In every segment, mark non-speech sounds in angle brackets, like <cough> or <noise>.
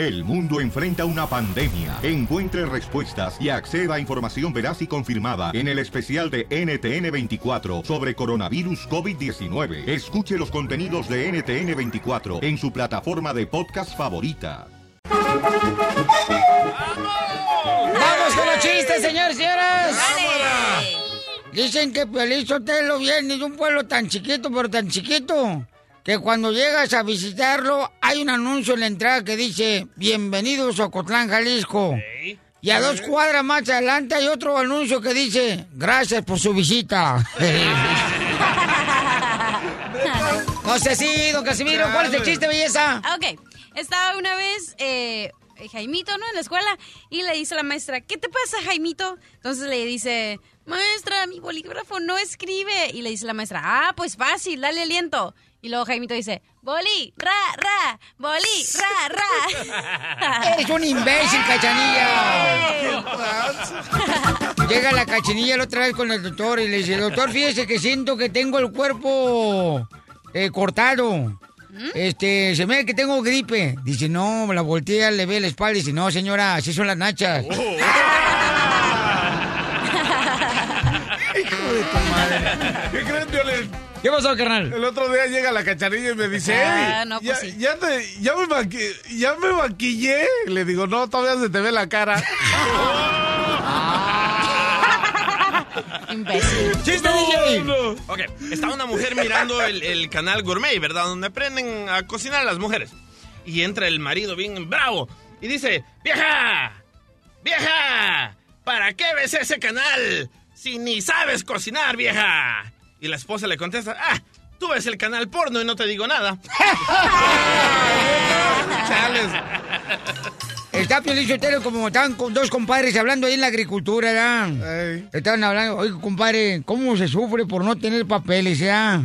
El mundo enfrenta una pandemia. Encuentre respuestas y acceda a información veraz y confirmada en el especial de NTN24 sobre coronavirus COVID-19. Escuche los contenidos de NTN24 en su plataforma de podcast favorita. ¡Vamos con los chistes, señores y señoras! Dicen que Piolín Sotelo viene de un pueblo tan chiquito, pero tan chiquito, que cuando llegas a visitarlo hay un anuncio en la entrada que dice Bienvenidos a Ocotlán, Jalisco. Y a dos cuadras más adelante hay otro anuncio que dice Gracias por su visita. <laughs> no sé si, don Casimiro, ¿cuál es el chiste, belleza? Ok, estaba una vez eh, Jaimito, ¿no? En la escuela y le dice a la maestra, ¿qué te pasa, Jaimito? Entonces le dice, maestra, mi bolígrafo no escribe. Y le dice la maestra, ah, pues fácil, dale aliento. Y luego Jaimito dice, boli, ra, ra, boli, ra, ra. <laughs> Eres un imbécil, cachanilla. Llega la cachanilla la otra vez con el doctor y le dice, doctor, fíjese que siento que tengo el cuerpo eh, cortado. Este, se me ve que tengo gripe. Dice, no, la voltea, le ve la espalda y dice, no, señora, así son las nachas. Hijo <laughs> ¿Qué pasó, carnal? El otro día llega la cachanilla y me dice, Ah, no, ya, pues sí. ya, te- ya me maqui- ya me maquillé. Le digo, no, todavía se te ve la cara. <laughs> Imbécil. ¡Chiste, DJ! Ok, está una mujer mirando el, el canal Gourmet, ¿verdad? Donde aprenden a cocinar las mujeres. Y entra el marido bien bravo y dice, ¡Vieja! ¡Vieja! ¿Para qué ves ese canal si ni sabes cocinar, vieja? Y la esposa le contesta, ¡Ah! Tú ves el canal porno y no te digo nada. <laughs> Chales. Está Piolín Sotelo como estaban con dos compadres hablando ahí en la agricultura, ¿verdad? Ey. Estaban hablando, oye, compadre, ¿cómo se sufre por no tener papeles, ya?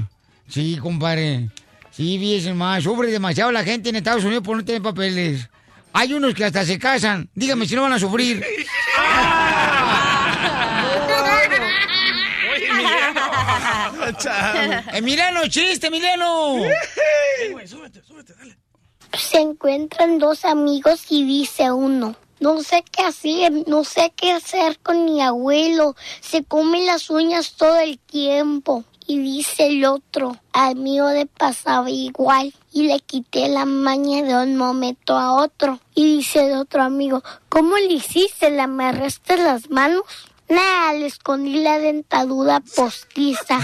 Sí, compadre. Sí, fíjese más, sufre demasiado la gente en Estados Unidos por no tener papeles. Hay unos que hasta se casan. Dígame si no van a sufrir. <laughs> Oye, Emiliano. Chiste, Emiliano. Se encuentran dos amigos y dice uno, no sé qué hacer, no sé qué hacer con mi abuelo, se come las uñas todo el tiempo. Y dice el otro, al mío le pasaba igual y le quité la maña de un momento a otro. Y dice el otro amigo, ¿cómo le hiciste? ¿Le amarraste las manos? Nada, le escondí la dentadura postiza.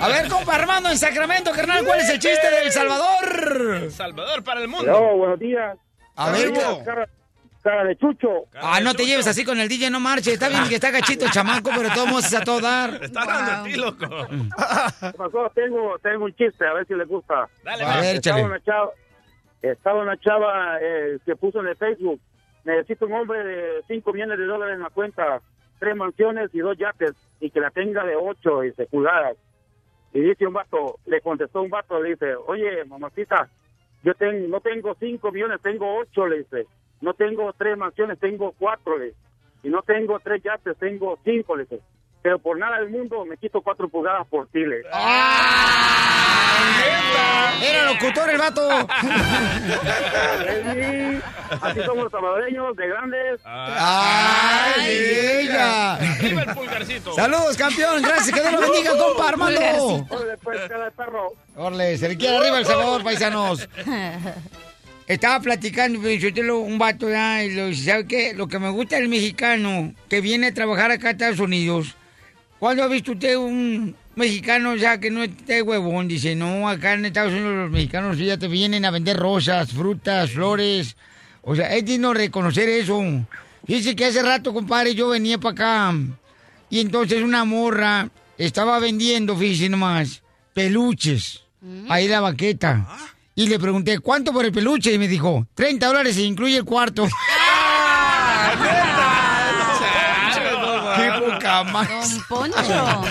A ver, compa Armando en Sacramento, carnal, ¿cuál es el chiste de El Salvador? Salvador para el mundo. Hola, buenos días. A ver, cara, cara de chucho. ah, no te lleves así con el DJ, no marche. Está bien que está gachito el chamaco, pero todos modos es a todo dar. Está hablando a ti, loco. ¿Qué pasó? Tengo, tengo un chiste, a ver si les gusta. Dale, A ver, Estaba una chava, estaba una chava eh, que puso en el Facebook, necesito un hombre de 5 millones de dólares en la cuenta, tres mansiones y dos yates, y que la tenga de 8 y se pulgadas. Y dice un vato, le contestó un vato, le dice, oye, mamacita, yo tengo, no tengo 5 millones, tengo 8, le dice. No tengo tres mansiones, tengo cuatro, le dice. Y no tengo tres yates, tengo cinco, le dice. Pero por nada del mundo me quito cuatro pulgadas por ti, le dice. Era locutor el vato. <laughs> Sí, Así somos los salvadoreños, de grandes. ¡Ay, ella! Arriba el pulgarcito. Saludos, campeón. Gracias. Que Dios lo bendiga, compa Armando. Órale, pues, cara de perro. Orle, se le quiere arriba el sabor, paisanos. Estaba platicando, Felicitelo, un vato, ya, y lo dice, ¿sabe qué? Lo que me gusta del mexicano que viene a trabajar acá a Estados Unidos. ¿Cuándo ha visto usted un mexicano ya que no esté huevón? Dice, no, acá en Estados Unidos los mexicanos ya te vienen a vender rosas, frutas, flores. O sea, es digno reconocer eso. Dice que hace rato, compadre, yo venía para acá y entonces una morra estaba vendiendo, fíjese nomás, peluches. Ahí en la baqueta. Y le pregunté, ¿cuánto por el peluche? Y me dijo, 30 dólares y incluye el cuarto. <laughs> Don Poncho.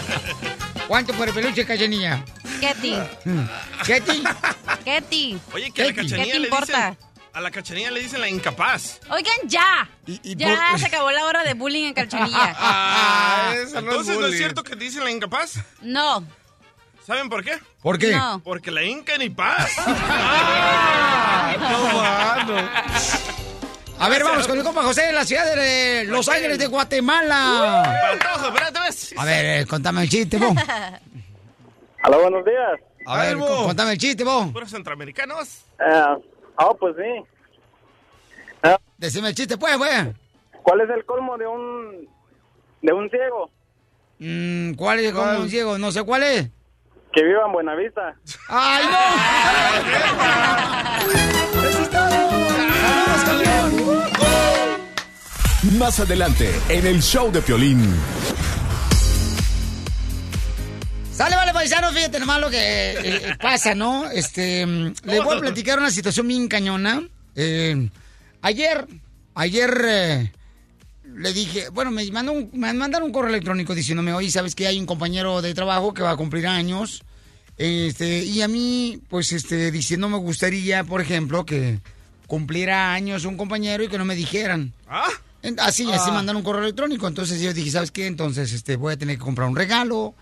¿Cuánto por el peluche, cachanilla? Ketty. ¿Ketty? Ketty. Oye, que a la ¿Qué te cachanilla le importa? dicen... A la cachanilla le dicen la incapaz. Oigan, ya. Y- y ya por- se acabó la hora de bullying en Calchonilla. <laughs> Ah, eso no es Entonces, ¿no es cierto que te dicen la incapaz? No. ¿Saben por qué? ¿Por qué? No. Porque la Inca ni paz. <laughs> A ver, vamos con el compa José de la ciudad de Los Ángeles de Guatemala. Espérate, ves. A ver, eh, contame el chiste, vos. <laughs> Hola, buenos días. A ver, contame el chiste, vos. Puros centroamericanos. Ah, oh, pues sí. Decime el chiste, pues, pues. ¿Cuál es el colmo de un de un ciego Mm, ¿Cuál es? ¿Cómo ¿Cuál? un ciego? No sé cuál es. que viva en Buenavista? ¡Ay, no! <laughs> ¡Eso es todo! Más adelante, en el show de Piolín. Sale, vale, paisano, fíjate nomás lo que eh, pasa, ¿no? Este, mm, les voy a platicar una situación bien cañona. Eh, ayer, ayer eh, le dije, bueno, me, mandó un- me mandaron un correo electrónico diciéndome, oye, ¿sabes que hay un compañero de trabajo que va a cumplir años? Este, y a mí, pues, este, diciendo me gustaría, por ejemplo, que cumpliera años un compañero y que no me dijeran. ¿Ah? Así, así mandaron un correo electrónico. Entonces yo dije, ¿sabes qué? Entonces este, voy a tener que comprar un regalo.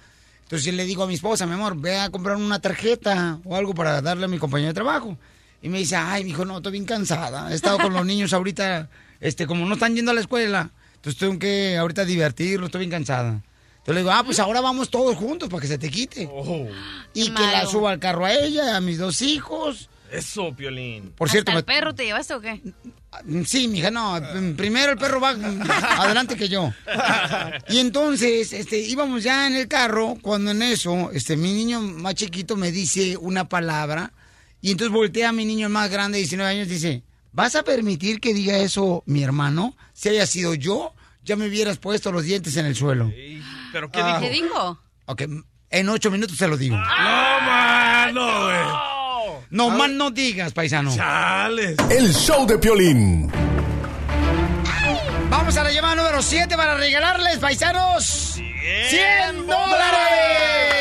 Entonces yo le digo a mi esposa, mi amor, ve a comprar una tarjeta o algo para darle a mi compañero de trabajo. Y me dice, ay, mijo, no, estoy bien cansada. He estado con los <laughs> niños ahorita, este, como no están yendo a la escuela. Entonces tengo que ahorita divertirlos, estoy bien cansada. Entonces le digo, ah, pues ahora vamos todos juntos para que se te quite. Oh, Y Qué que la suba al carro a ella, a mis dos hijos. Eso, Piolín. Por cierto, ¿Hasta el me- perro te llevaste o qué? Sí, mija, no. Primero el perro va adelante que yo. Y entonces, este, íbamos ya en el carro cuando en eso, este, mi niño más chiquito me dice una palabra y entonces voltea a mi niño más grande, de 19 años, dice, ¿vas a permitir que diga eso mi hermano? Si haya sido yo, ya me hubieras puesto los dientes en el suelo. ¿Pero qué Ah. ¿Qué dijo? dijo? Ok, en ocho minutos se lo digo. No, mano, güey. No más no digas, paisano. Chales. El show de Piolín. Vamos a la llamada número 7 para regalarles, paisanos. 100 dólares.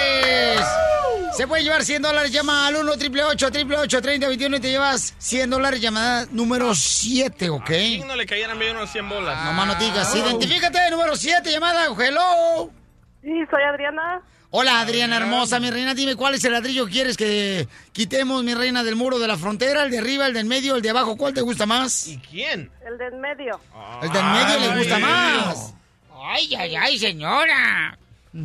Se puede llevar 100 dólares. Llama al 1 888 3021 y te llevas 100 dólares. Llamada número 7, ¿ok? ¿Quién no le cayeran bien unos 100 bolas? No más no digas. Identifícate, número 7, llamada. Hello. Sí, soy Adriana. Hola, Adriana hermosa, mi reina. Dime cuál es el ladrillo que quieres que quitemos, mi reina, del muro de la frontera. El de arriba, el de en medio, el de abajo. ¿Cuál te gusta más? ¿Y quién? El de en medio. El de en medio le gusta Ay. más. Ay, ay, ay, señora.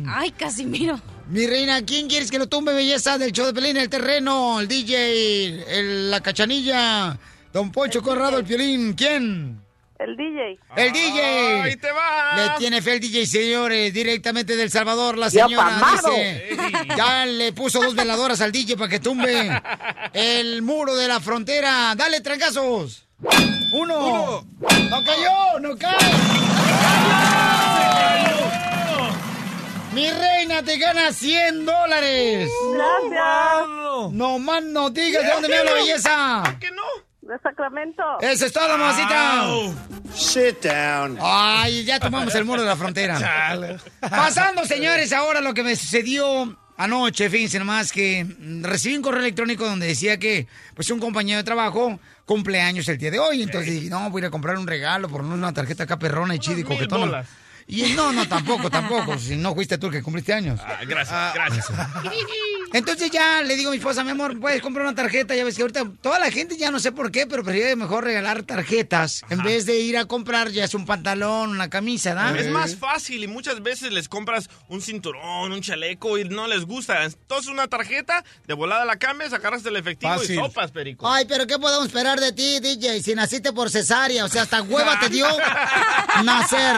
Ay, Casimiro. Mi reina, ¿quién quieres que lo tumbe, belleza del show de Pelín? El terreno, el DJ, el- la cachanilla, Don Poncho Corrado, el violín. ¿Quién? El DJ. El DJ. ¡Ahí te va! Le tiene fe el DJ, señores, directamente del Salvador. La señora dice, ya le puso dos veladoras al DJ para que tumbe el muro de la frontera. Dale, trancazos. Uno. No cayó, no cae. Mi reina te gana 100 dólares. Gracias. No más no digas de dónde me habla belleza. ¿Qué no? De Sacramento. Eso es todo, mamacita. Sit down. Ay, ya tomamos el muro de la frontera. <laughs> Pasando, señores, ahora lo que me sucedió anoche, fíjense nomás que recibí un correo electrónico donde decía que pues un compañero de trabajo cumpleaños el día de hoy. Entonces dije, no, voy a ir a comprar un regalo por una tarjeta acá perrona y chida y coquetona. bolas. Y no, no, tampoco, tampoco. Si no fuiste tú el que cumpliste años. Ah, gracias, gracias. <laughs> Entonces ya le digo a mi esposa, mi amor, puedes comprar una tarjeta. Ya ves que ahorita toda la gente ya no sé por qué, pero prefiere mejor regalar tarjetas en vez de ir a comprar ya es un pantalón, una camisa, ¿da? Es más fácil y muchas veces les compras un cinturón, un chaleco y no les gusta. Entonces una tarjeta, de volada la cambias, agarras el efectivo Fácil. y sopas, perico. Ay, pero ¿qué podemos esperar de ti, DJ? Si naciste por cesárea, o sea, hasta hueva te dio <laughs> nacer.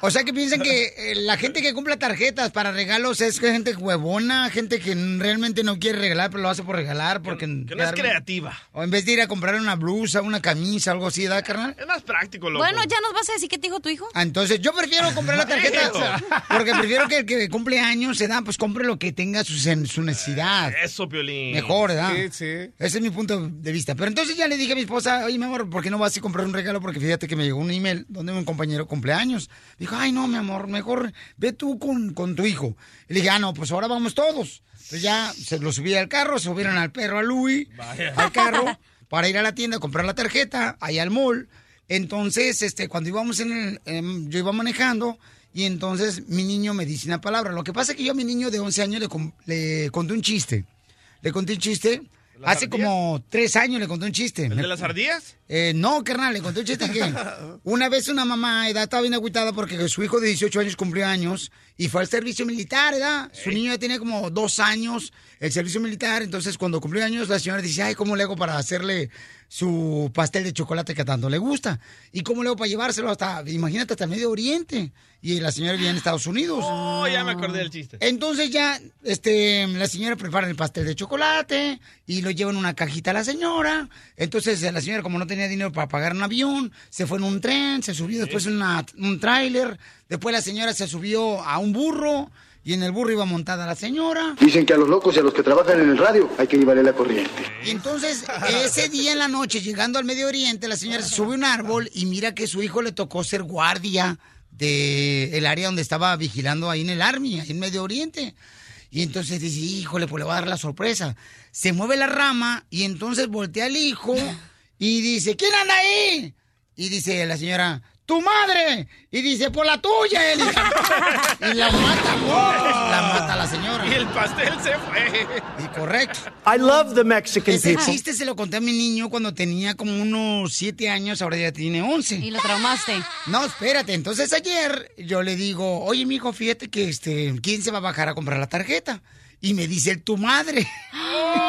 O sea, que piensan que eh, la gente que cumple tarjetas para regalos es gente huevona, gente que realmente no quiere regalar, pero lo hace por regalar, porque... que no es creativa. O en vez de ir a comprar una blusa, una camisa, algo así, ¿da, carnal? Es más práctico, loco. Bueno, ¿ya nos vas a decir qué te dijo tu hijo? Ah, Entonces, yo prefiero comprar la tarjeta <laughs> porque prefiero que el que cumple años se da, pues compre lo que tenga su, su necesidad. Eso, Piolín. Mejor, ¿verdad? Sí, sí. Ese es mi punto de vista. Pero entonces ya le dije a mi esposa, oye, mi amor, ¿por qué no vas a comprar un regalo? Porque fíjate que me llegó un email donde un compañero cumpleaños. Dijo, ay, no, mi amor, mejor ve tú con, con tu hijo. Y le dije, ah, no, pues ahora vamos todos. Entonces ya se lo subí al carro, se subieron al perro, a Louis, al carro, <laughs> para ir a la tienda a comprar la tarjeta, ahí al mall. Entonces, este, cuando íbamos en el, em, yo iba manejando y entonces mi niño me dice una palabra. Lo que pasa es que yo a mi niño de 11 años le, le conté un chiste. Le conté un chiste. ¿Las Hace ardillas? como tres años le conté un chiste. ¿El de las ardillas? Eh, no, carnal, le conté un chiste que <laughs> una vez una mamá edad estaba bien agüitada porque su hijo de 18 años cumplió años y fue al servicio militar, ¿verdad? Su niño ya tenía como dos años el servicio militar, entonces cuando cumplió años la señora dice, ay, ¿cómo le hago para hacerle su pastel de chocolate que tanto le gusta? ¿Y cómo le hago para llevárselo hasta, imagínate, hasta Medio Oriente? Y la señora vivía en Estados Unidos. Oh, ya me acordé del chiste. Entonces ya, este, la señora prepara el pastel de chocolate y lo lleva en una cajita a la señora. Entonces la señora, como no tenía dinero para pagar un avión, se fue en un tren, se subió después en una- un tráiler. Después la señora se subió a un burro y en el burro iba montada la señora. Dicen que a los locos y a los que trabajan en el radio hay que llevarle la corriente. Y entonces, ese día en la noche, llegando al Medio Oriente, la señora se sube a un árbol y mira que su hijo le tocó ser guardia del área donde estaba vigilando ahí en el Army, ahí en Medio Oriente. Y entonces dice, híjole, pues le voy a dar la sorpresa. Se mueve la rama y entonces voltea al hijo y dice, ¿quién anda ahí? Y dice la señora, ¡tu madre! Y dice, por la tuya, él. Y la mata, ¡oh! la mata la señora. Y el pastel se fue. Y correcto. I love the Mexican Ese people. chiste se lo conté a mi niño cuando tenía como unos siete años, ahora ya tiene 11. Y lo traumaste. No, espérate. Entonces ayer yo le digo, oye, mijo, fíjate que este, ¿quién se va a bajar a comprar la tarjeta? Y me dice tu madre. <laughs>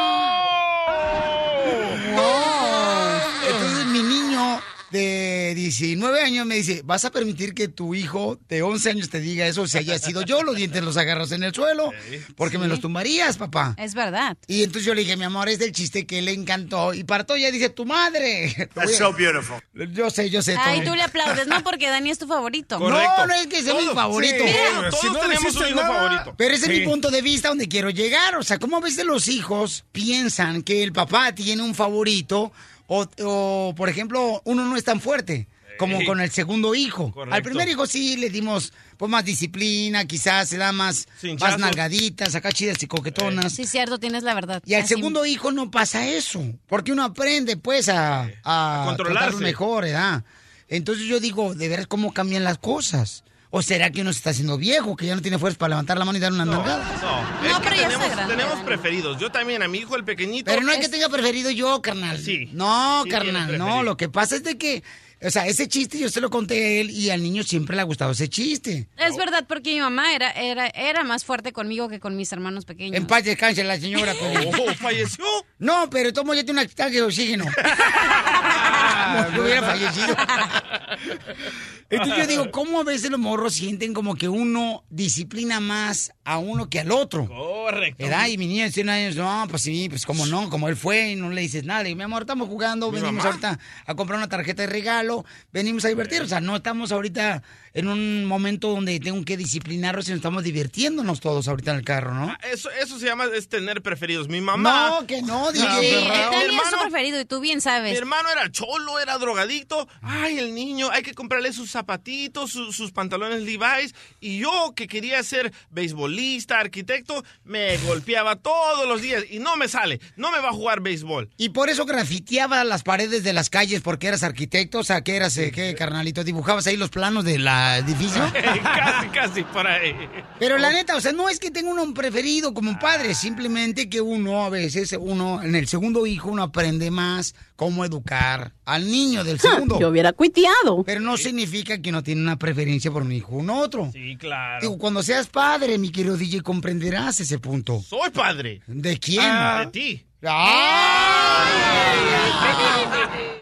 de 19 años me dice, ¿vas a permitir que tu hijo de 11 años te diga eso si haya sido yo? Los dientes los agarras en el suelo, porque me los tumbarías, papá. Es verdad. Y entonces yo le dije, mi amor, es del chiste que le encantó. Y para todo ya dice, tu madre. <laughs> A- so beautiful. Yo sé, yo sé. Ay, tú le aplaudes, ¿no? Porque Dani es tu favorito. No, no es que sea mi favorito. Mira, todos tenemos un hijo favorito. Pero ese es mi punto de vista donde quiero llegar. O sea, ¿cómo a veces los hijos piensan que el papá tiene un favorito? O, o, por ejemplo, uno no es tan fuerte como con el segundo hijo. Correcto. Al primer hijo sí le dimos pues más disciplina, quizás se da más, más nalgaditas, acá chidas y coquetonas. Sí, cierto, tienes la verdad. Y al Así- segundo hijo no pasa eso, porque uno aprende pues a, a, controlarse. tratarlo mejor, ¿verdad? Entonces yo digo, de ver cómo cambian las cosas. ¿O será que uno se está haciendo viejo, que ya no tiene fuerza para levantar la mano y dar una nalgada? No, es No, que pero tenemos, grande, tenemos preferidos. Yo también, a mi hijo el pequeñito. Pero no es que tenga preferido yo, carnal. Sí. No, Sí carnal, no. Lo que pasa es de que, o sea, ese chiste yo se lo conté a él y al niño siempre le ha gustado ese chiste. Es verdad, porque mi mamá era, era, era más fuerte conmigo que con mis hermanos pequeños. En paz descanse la señora. <laughs> Oh, ¿falleció? No, pero tomo ya tiene un ataque de oxígeno. <laughs> no, no hubiera fallecido. <laughs> Entonces yo digo, ¿cómo a veces los morros sienten como que uno disciplina más a uno que al otro? Correcto. ¿Verdad? Y mi niño de 100 años, no, pues sí, pues cómo no, como él fue, y no le dices nada. Y mi amor, estamos jugando, Mi venimos mamá. ahorita a comprar una tarjeta de regalo, venimos a divertir. O sea, no estamos ahorita en un momento donde tengo que disciplinarlos, sino estamos divirtiéndonos todos ahorita en el carro, ¿no? Eso, eso se llama es tener preferidos. Mi mamá. No, que no, Sí, DJ. Mi Dani es su hermano- preferido y tú bien Mi sabes. hermano era cholo, era drogadicto. Ay, el niño, hay que comprarle sus zapatitos, su- sus pantalones Levi's. Y yo, que quería ser beisbolista, arquitecto, me golpeaba todos los días. Y no me sale, no me va a jugar béisbol. Y por eso grafiteaba las paredes de las calles porque eras arquitecto, o sea, que eras, eh, ¿qué, carnalito? ¿Dibujabas ahí los planos del edificio? <laughs> casi, casi por ahí. Pero la neta, o sea, no es que tenga uno un preferido como un padre, simplemente que uno a veces, uno, en el segundo hijo, uno aprende más cómo educar al niño del <laughs> segundo. Yo hubiera cuiteado. Pero no significa que uno tiene una preferencia por un hijo o un otro. Sí, claro. Digo, cuando seas padre, mi querido DJ, comprenderás ese punto. Soy padre. ¿De quién? Ah, de ti.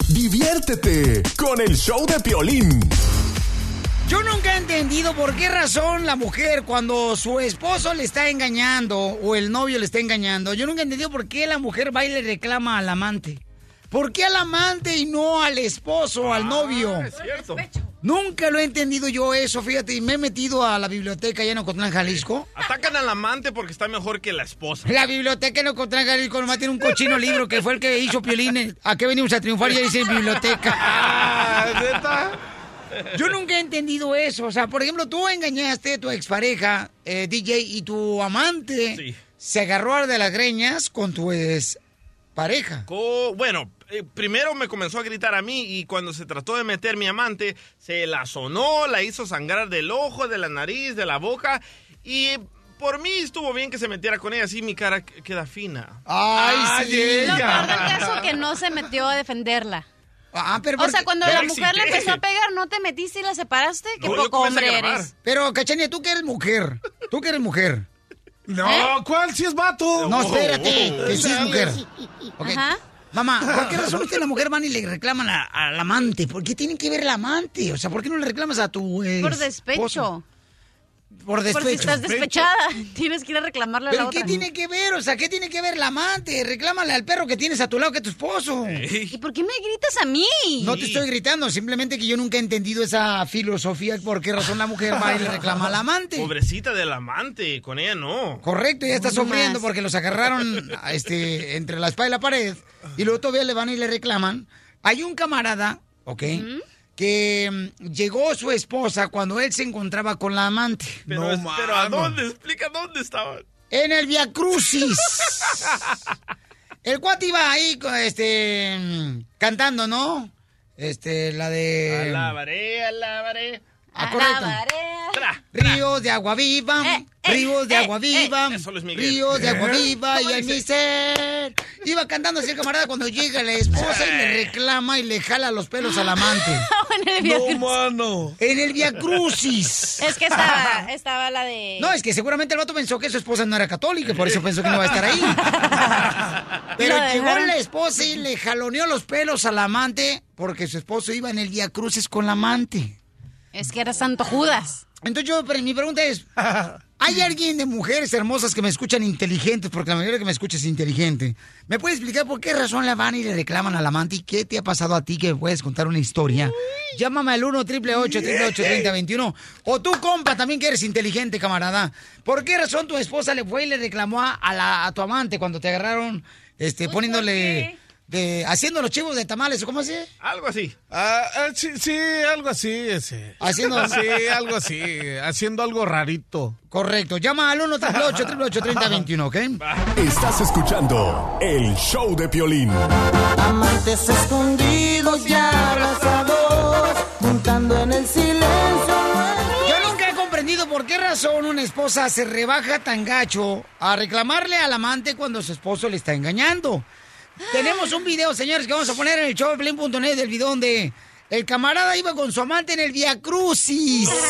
Diviértete con el show de Piolín. Yo nunca he entendido por qué razón la mujer cuando su esposo le está engañando o el novio le está engañando, yo nunca he entendido por qué la mujer va y le reclama al amante. ¿Por qué al amante y no al esposo, al novio? Es cierto. Nunca lo he entendido yo eso, fíjate, y me he metido a la biblioteca allá en Ocotlán, Jalisco. Atacan al amante porque está mejor que la esposa. La biblioteca en Ocotlán, Jalisco, nomás tiene un cochino libro que fue el que hizo Piolín. ¿A qué venimos a triunfar? Ya dice biblioteca. Ah, Yo nunca he entendido eso. O sea, por ejemplo, tú engañaste a tu expareja, eh, DJ, y tu amante Sí. se agarró de las greñas con tu ex pareja. Co- bueno, eh, primero me comenzó a gritar a mí y cuando se trató de meter mi amante, se la sonó, la hizo sangrar del ojo, de la nariz, de la boca y por mí estuvo bien que se metiera con ella, así mi cara qu- queda fina. Ay, sí. Lo peor del caso que no se metió a defenderla. Ah, pero o sea, cuando Pero la mujer le excité. empezó a pegar, ¿no te metiste y la separaste? Qué No, poco hombre eres. Pero, Cachanilla, tú que eres mujer. Tú que eres mujer. No, ¿cuál? Si es vato. No, espérate, que sí es mujer. Ok. Ajá. Mamá, ¿por qué razón ustedes la mujer van y le reclaman al amante? ¿Por qué tienen que ver el amante? O sea, ¿por qué no le reclamas a tu eh, Por despecho. esposo? Por despecho. estás despechada, <laughs> tienes que ir a reclamarle a la ¿Pero otra. qué tiene que ver? O sea, ¿qué tiene que ver el amante? Reclámale al perro que tienes a tu lado que es tu esposo. ¿Y por qué me gritas a mí? No te estoy gritando, simplemente que yo nunca he entendido esa filosofía por qué razón la mujer va y le reclama al amante. Pobrecita del amante, con ella no. Correcto, ya está sufriendo porque los agarraron este, entre la espada y la pared y luego todavía le van y le reclaman. Hay un camarada, ¿ok? Que mm, llegó su esposa cuando él se encontraba con la amante. Pero, es- pero ¿a dónde? Explica dónde estaban. En el Via Crucis. <laughs> El cuate iba ahí, este, mm, cantando, ¿no? Este, la de... Alabaré, alabaré. Ah, correcto. Ríos de agua viva, ríos de agua viva, ríos de agua ¿Eh? viva y ¿Cómo en dice? mi ser. Iba cantando así el camarada cuando llega la esposa y le reclama y le jala los pelos al amante. <laughs> en el Via No, mano. En el Via Crucis. Es que estaba, <laughs> estaba la de... No, es que seguramente el vato pensó que su esposa no era católica, y por eso pensó que no iba a estar ahí. <laughs> Pero llegó la esposa y le jaloneó los pelos al amante porque su esposo iba en el Via Crucis con la amante. Es que era Santo Judas. Entonces yo, pero mi pregunta es, <laughs> ¿hay alguien de mujeres hermosas que me escuchan inteligentes? Porque la mayoría que me escucha es inteligente. ¿Me puedes explicar por qué razón la van y le reclaman al amante? ¿Y qué te ha pasado a ti que me puedes contar una historia? Llámame al 1 888 3021 O tú, compa, también que eres inteligente, camarada. ¿Por qué razón tu esposa le fue y le reclamó a, a la- a tu amante cuando te agarraron este, poniéndole... De, haciendo los chivos de tamales, ¿o cómo se? Algo así. Ah, ah, sí, sí, algo así. Ese. Haciendo- Sí, algo así. Haciendo algo rarito. Correcto. Llama al 1 888 3021 ¿ok? Estás escuchando el show de Piolín. Amantes escondidos y abrazados, juntando en el silencio. Yo nunca he comprendido por qué razón una esposa se rebaja tan gacho a reclamarle al amante cuando su esposo le está engañando. Tenemos un video, señores, que vamos a poner en el show del video donde el camarada iba con su amante en el Via Crucis. <laughs>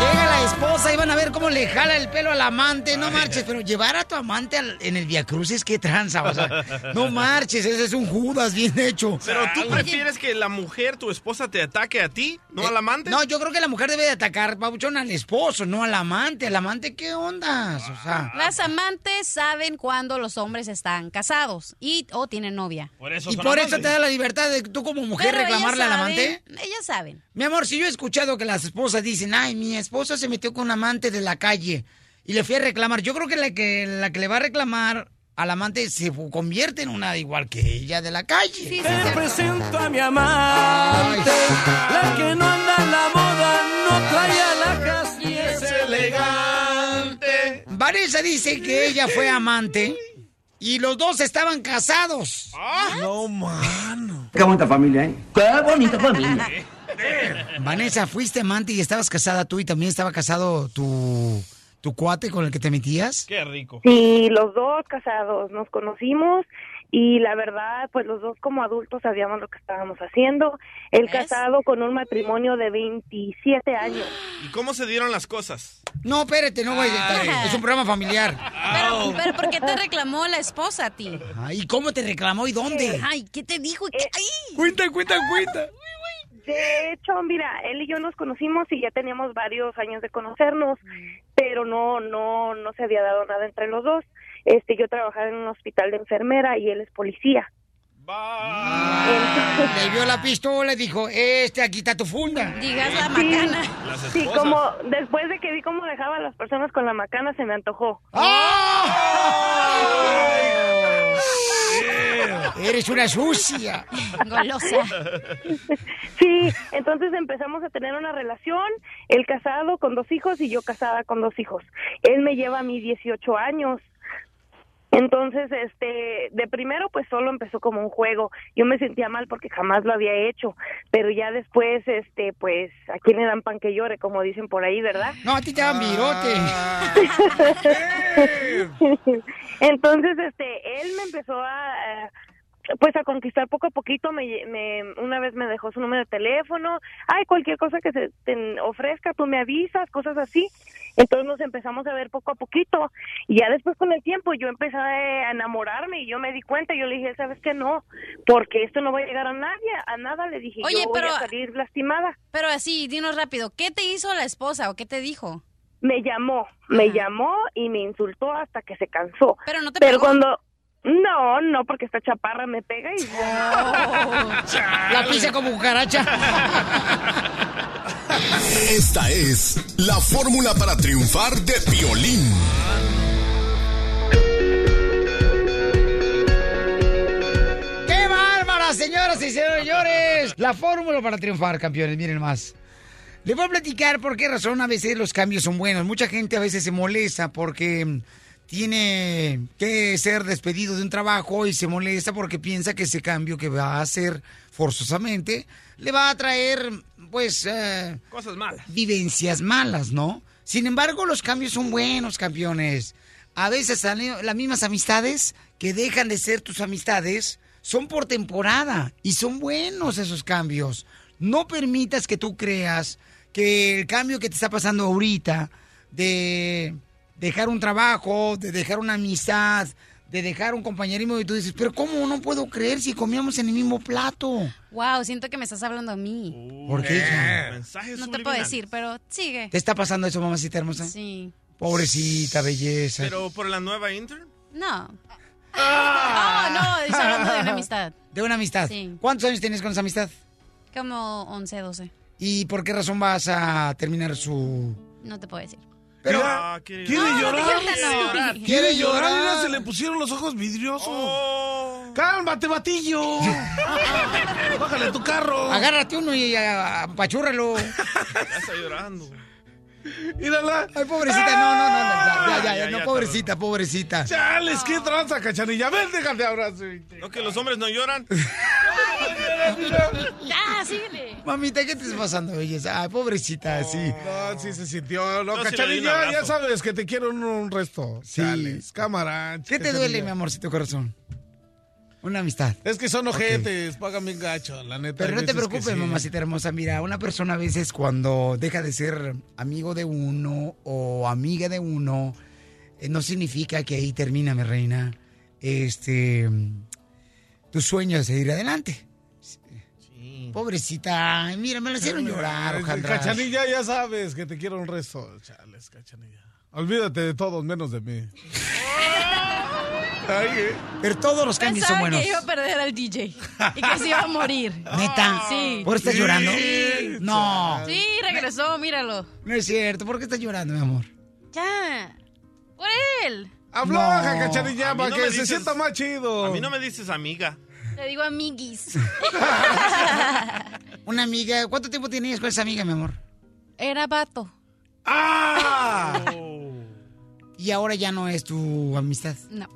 Llega la esposa y van a ver cómo le jala el pelo al amante. No marches, pero llevar a tu amante al- en el Via Crucis, qué tranza. O sea, no marches, ese es un Judas bien hecho. Pero tú prefieres que la mujer, tu esposa, te ataque a ti, no al amante. Eh, No, yo creo que la mujer debe de atacar, Pabuchón, al esposo, no al amante. ¿Al amante qué ondas? O sea... Las amantes saben cuando los hombres están casados y o tienen novia. y por eso te da la libertad de tú como mujer Pero reclamarle al amante. Ellas saben. Mi amor, si yo he escuchado que las esposas dicen, ay, mi esposo se metió con un amante de la calle y le fui a reclamar, yo creo que la que, la que le va a reclamar al amante se convierte en una igual que ella de la calle. Te presento a mi amante, la que no anda en la moda, no trae alhajas y es elegante. Vanessa dice que ella fue amante y los dos estaban casados. No, mano. Qué bonita familia, ¿eh? Qué bonita familia. Vanessa, fuiste amante y estabas casada tú y también estaba casado tu, tu cuate con el que te metías. Qué rico. Sí, los dos casados nos conocimos y la verdad, pues los dos como adultos sabíamos lo que estábamos haciendo. El casado con un matrimonio de 27 años. ¿Y cómo se dieron las cosas? No, espérate, no, güey. Es un programa familiar. Pero, pero ¿por qué te reclamó la esposa a ti? Ay, ¿cómo te reclamó y dónde? Ay, ¿qué te dijo? ¿Qué? Ay. Cuenta, cuenta, cuenta. De hecho, mira, él y yo nos conocimos y ya teníamos varios años de conocernos, pero no, no, no se había dado nada entre los dos. Este, yo trabajaba en un hospital de enfermera y él es policía. Le vio la pistola y dijo, este, aquí está tu funda. Digas la Sí, macana. sí, como después de que vi cómo dejaba a las personas con la macana, se me antojó. Eres una sucia. Golosa. Sí, entonces empezamos a tener una relación, él casado con dos hijos y yo casada con dos hijos. Él me lleva a mí 18 años. Entonces, este, de primero pues solo empezó como un juego. Yo me sentía mal porque jamás lo había hecho, pero ya después, este, pues, ¿a quién le dan pan que llore? Como dicen por ahí, ¿verdad? No, a ti te dan virote. <laughs> <laughs> Entonces, este, él me empezó a, eh, pues a conquistar poco a poquito, me, me- una vez me dejó su número de teléfono, ay, cualquier cosa que se te ofrezca, tú me avisas, cosas así. Entonces nos empezamos a ver poco a poquito y ya después con el tiempo yo empecé a enamorarme y yo me di cuenta, yo le dije, ¿sabes qué? No, porque esto no va a llegar a nadie, a nada, le dije, Oye, yo voy pero- a salir lastimada. Pero así, dinos rápido, ¿qué te hizo la esposa o qué te dijo? Me llamó, me llamó y me insultó hasta que se cansó. Pero no te Pero pegó. cuando... No, no, porque esta chaparra me pega y... <laughs> La pisa como cucaracha. <laughs> Esta es la fórmula para triunfar de Piolín. ¡Qué bárbara, señoras y señores! La fórmula para triunfar, campeones, miren más. Les voy a platicar por qué razón a veces los cambios son buenos. Mucha gente a veces se molesta porque tiene que ser despedido de un trabajo y se molesta porque piensa que ese cambio que va a hacer forzosamente le va a traer, pues, eh, Cosas malas. vivencias malas, ¿no? Sin embargo, los cambios son buenos, campeones. A veces las mismas amistades que dejan de ser tus amistades son por temporada y son buenos esos cambios. No permitas que tú creas que el cambio que te está pasando ahorita de dejar un trabajo, de dejar una amistad, de dejar un compañerismo y tú dices, pero ¿cómo no puedo creer si comíamos en el mismo plato? Wow, siento que me estás hablando a mí. ¿Por qué? Mensajes No te puedo decir, pero sigue. ¿Te está pasando eso, mamacita hermosa? Sí. Pobrecita, belleza. Pero por la nueva intern. No. Oh, no, estoy hablando de una amistad. De una amistad. Sí. ¿Cuántos años tienes con esa amistad? Como 11, 12. ¿Y por qué razón vas a terminar su...? No te puedo decir. Pero... Mira, quiere No, no te llorar. quiero llorar. Quiere llorar. llorar. Mira, se le pusieron los ojos vidriosos. Oh. ¡Cálmate, batillo! <laughs> ¡Bájale tu carro! Agárrate uno y ah, apachúrralo. <laughs> Ya está llorando. Mírala. Ay, pobrecita, no, no, no, no, ya, ya, ya, Ya, no, ya, pobrecita, pobrecita. Chales, qué tranza, cachanilla. Ven, déjate abrazo. ¿No que los hombres no lloran? <laughs> Ya, síguele. Mamita, ¿qué te está pasando, belleza? Ay, pobrecita, sí. No, sí se sintió. No, cachanilla, ya sabes que te quiero un, un resto. Sí. Chales, cámara. ¿Qué te duele, mi amorcito corazón? Una amistad. Es que son ojetes, pagan bien gacho, la neta. Pero no te preocupes, sí. mamacita hermosa. Mira, una persona a veces cuando deja de ser amigo de uno o amiga de uno, eh, no significa que ahí termina, mi reina, este, tu sueño de seguir adelante. Pobrecita, mira, me la hicieron llorar, Ojandra. Cachanilla, ya sabes que te quiero un resto. Chales, cachanilla. Olvídate de todos menos de mí. <laughs> Eh. Pero todos los cambios son Pensaba buenos. que iba a perder al DJ y que se iba a morir. <laughs> ¿Neta? Sí. ¿Por qué estás Sí. llorando? No, Sí, regresó, míralo. no es cierto. ¿Por qué estás llorando, mi amor? Ya. Por él. Afloja, No. cachanilla, A mí para no que se sienta más chido. A mí no me dices amiga. Le digo amiguis. <laughs> Una amiga, ¿cuánto tiempo tenías con esa amiga, mi amor? Era vato. ¡Ah! Y ahora ya no es tu amistad. No.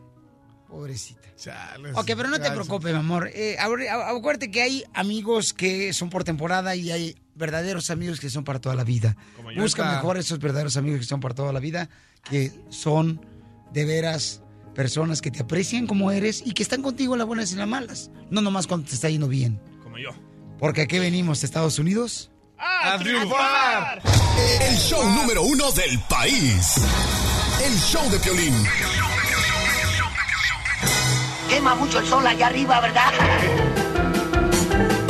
Pobrecita. Chales, Ok, pero no te preocupes, mi amor. Eh, acuérdate que hay amigos que son por temporada y hay verdaderos amigos que son para toda la vida. Como yo. Busca Neta. mejor esos verdaderos amigos que son para toda la vida, que son de veras personas que te aprecian como eres y que están contigo en las buenas y en las malas. No nomás cuando te está yendo bien. Como yo. Porque aquí venimos, Estados Unidos. ¡A triunfar! El show número uno del país. El show de Piolín. Quema mucho el sol allá arriba, ¿verdad?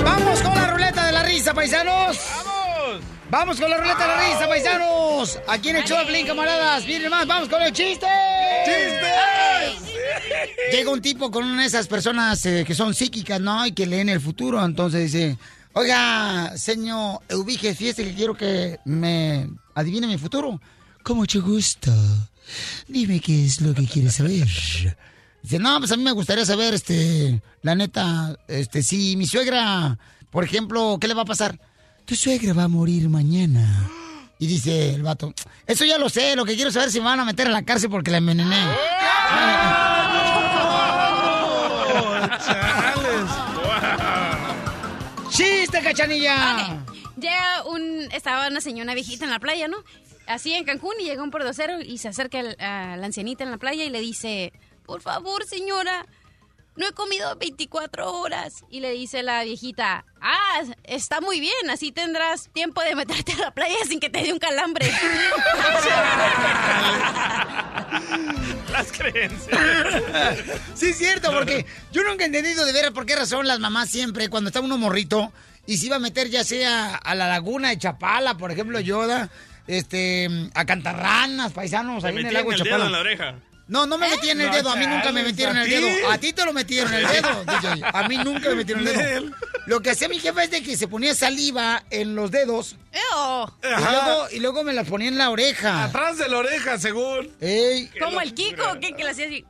¡Vamos con la ruleta de la risa, paisanos! ¡Vamos! ¡Vamos con la ruleta de la risa, paisanos! Aquí en el show de Blink, camaradas. Miren más, vamos con el chiste. ¡Chistes! Llega un tipo con una de esas personas eh, que son psíquicas, ¿no? Y que leen el futuro. Entonces dice, oiga, señor Eubige, fíjese que quiero que me adivine mi futuro. Con mucho gusto. Dime qué es lo que quieres saber. Dice, no, pues a mí me gustaría saber, este, la neta, este, si mi suegra, por ejemplo, ¿qué le va a pasar? Tu suegra va a morir mañana. Y dice el vato, eso ya lo sé, lo que quiero saber es si me van a meter en la cárcel porque la envenené. <laughs> ¡Chiste, cachanilla! Llega un. Estaba una señora viejita en la playa, ¿no? Así en Cancún y llega un portocero y se acerca a la ancianita en la playa y le dice: Por favor, señora, no he comido 24 horas. Y le dice la viejita: Ah, está muy bien, así tendrás tiempo de meterte a la playa sin que te dé un calambre. <laughs> Las creencias. Sí, es cierto, porque yo nunca he entendido de veras por qué razón las mamás siempre, cuando está uno morrito, y se iba a meter ya sea a la laguna de Chapala, por ejemplo, Yoda, este, a Cantarranas, paisanos, ahí en el lago de Chapala. en la oreja. No, no me metieron el No, dedo, a mí nunca me metieron ¿a el dedo. A ti te lo metieron el dedo, <laughs> DJ. A mí nunca me metieron el dedo. Lo que hacía mi jefa es de que se ponía saliva en los dedos y luego, y luego me las ponía en la oreja. Atrás de la oreja, según. Ey. Como el Kiko, que, que le hacía así.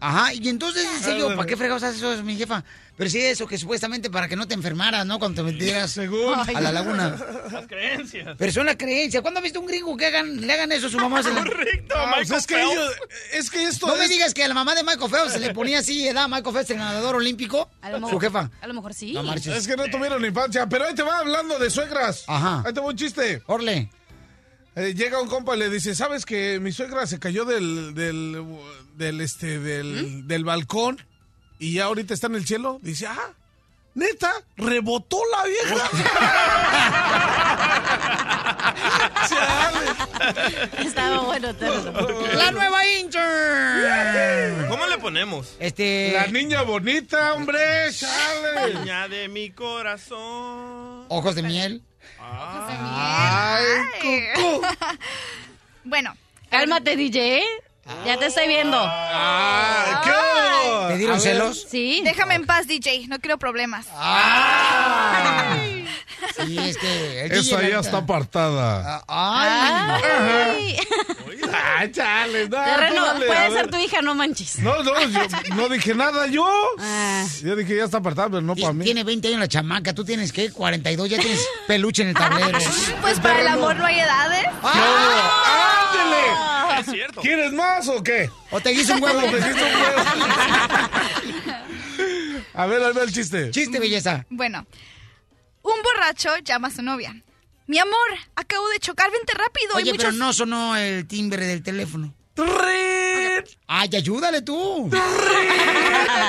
Ajá, y entonces dice yo, ¿para qué fregados haces eso, mi jefa? Pero sí, eso que supuestamente para que no te enfermaras, ¿no? Cuando te metieras a la laguna. Las creencias. Pero son la creencia. ¿Cuándo has visto un gringo que hagan, le hagan eso a su mamá? Se Correcto, Ah, Michael es que Phelps. ellos, es que esto No me digas que a la mamá de Michael Phelps se le ponía así, ¿edad? Michael Phelps, el nadador olímpico. A lo Su mejor- jefa. A lo mejor sí. No marches. Es que no tuvieron infancia. Pero ahí te va hablando de suegras. Ajá. Ahí te va un chiste. Orle. Eh, llega un compa y le dice, ¿sabes que mi suegra se cayó del, del, del, este, del, del balcón y ya ahorita está en el cielo? Dice, ah, neta, rebotó la vieja. <laughs> Estaba bueno, todo. La nueva intern. ¿Cómo le ponemos? Este. La niña bonita, hombre, chale. Niña de mi corazón. Ojos de miel. Ay, cucú. <laughs> Bueno, Cálmate, DJ. Ya te estoy viendo. Ah, ¿qué? ¿Te dieron celos? Sí. déjame en paz, DJ. No quiero problemas. Ay. Sí, es que. Esa ya está apartada. Ay. Ay. Ay, chale, no, Terreno, puede ser tu hija, no manches. No, no, yo no dije nada yo. Ah. Yo dije, ya está apartado, pero no para mí. Tiene 20 años la chamaca, tú tienes ¿qué? 42, ya tienes peluche en el tablero. <laughs> Pues para el amor no hay edades. ¡Ándele! Es cierto. ¿Quieres más o qué? O te hizo un huevo. ¿O te hiciste un huevo? A ver, ahí va el chiste. Chiste, belleza. Bueno, un borracho llama a su novia. Mi amor, acabo de chocar, vente rápido. Oye, pero muchos... no sonó el timbre del teléfono. Ay, ayúdale tú.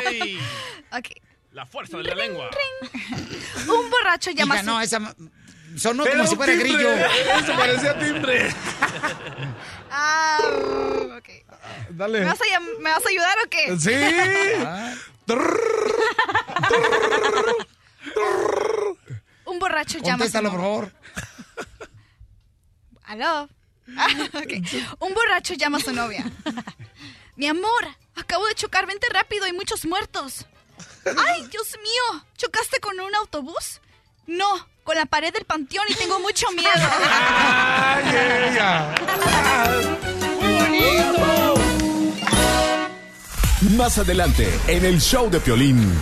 Ey, Ok. La fuerza de la lengua. Un borracho llama Hija, a su... no, esa sonó como si fuera timbre. grillo. <laughs> Eso parecía timbre. Ah, ok. Dale. ¿Me vas, a, llam- ¿Me vas a ayudar o qué? Sí. <laughs> Ah, Un borracho llama a su Contéstalo, por novia. favor. ¿Aló? Ah, ok. Un borracho llama a su novia. <laughs> Mi amor, acabo de chocar, vente rápido, hay muchos muertos. ¡Ay, Dios mío! ¿Chocaste con un autobús? No, con la pared del panteón y tengo mucho <laughs> miedo. Ay, ella. Más adelante, en el show de Piolín.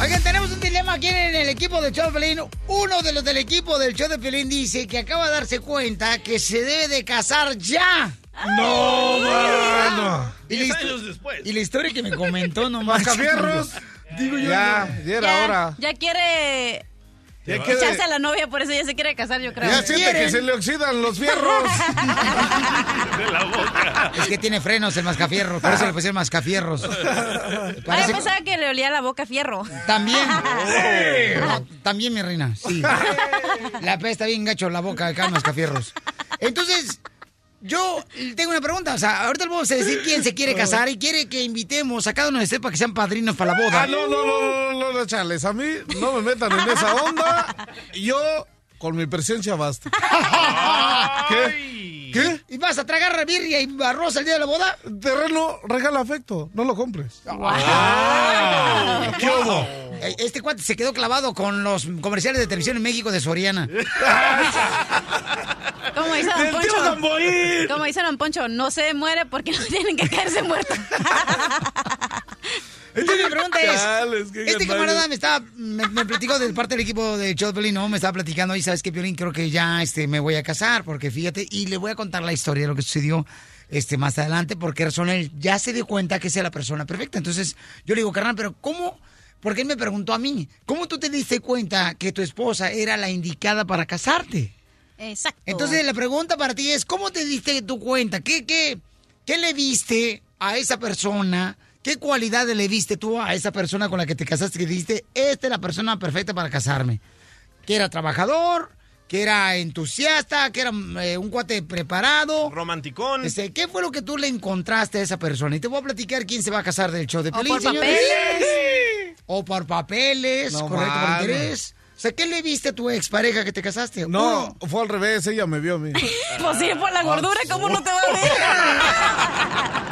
Oigan, tenemos un dilema aquí en el equipo del show de Pelín. Uno de los del equipo del show de Pelín dice que acaba de darse cuenta que se debe de casar ya. No, mano. Y la, Diez histo- años después. y la historia que me comentó nomás. Mascafierros. <laughs> Digo yo. Ya, ya era Ya, hora. ya quiere Ya quiere- echarse a la novia, por eso ya se quiere casar, yo creo. Ya siente quieren. que se le oxidan los fierros. <laughs> De la boca. Es que tiene frenos el mascafierro, por eso le pusieron mascafierros. Ay, Parece- pensaba que le olía la boca a fierro. También. No, también, mi reina, sí. La pesta bien gacho la boca acá, mascafierros. Entonces, yo tengo una pregunta. O sea, ahorita le vamos a decir quién se quiere casar y quiere que invitemos a cada uno de ustedes para que sean padrinos para la boda. Ah, no, no, no, no, no, no, Charles. A mí no me metan en esa onda. Yo, con mi presencia basta. <laughs> ¿Qué? ¿Qué? ¿Y vas a tragar birria y arroz el día de la boda? Terreno regala afecto, no lo compres. Ah. ¿Qué hubo? Eh, Este cuate se quedó clavado con los comerciales de televisión en México de Soriana. <laughs> Como dice Don ¡Del tío Poncho. Como dice Don Poncho, no se muere porque no tienen que caerse muertos. <laughs> Entonces mi pregunta es, Chales, este camarada me estaba, me, me platicó de parte del equipo de Piolín, ¿no? Me estaba platicando y sabes que Piolín creo que ya este, me voy a casar porque fíjate, y le voy a contar la historia de lo que sucedió este, más adelante, por qué razón él ya se dio cuenta que esa es la persona perfecta. Entonces, yo le digo, carnal, pero ¿cómo? Porque él me preguntó a mí, ¿cómo tú te diste cuenta que tu esposa era la indicada para casarte? Exacto. Entonces, la pregunta para ti es, ¿cómo te diste tu cuenta? ¿Qué, qué, qué le viste a esa persona? ¿Qué cualidades le viste tú a esa persona con la que te casaste? Que dijiste, esta es la persona perfecta para casarme. Que era trabajador, que era entusiasta, que era eh, un cuate preparado. Romanticón. Este, ¿Qué fue lo que tú le encontraste a esa persona? Y te voy a platicar quién se va a casar del show de O Pelín, por señores. papeles. O por papeles, No correcto, por interés. O sea, ¿qué le viste a tu expareja que te casaste? No, fue al revés, ella me vio a mí. <laughs> Pues sí, por la gordura, ¿cómo no te va a ver? <laughs>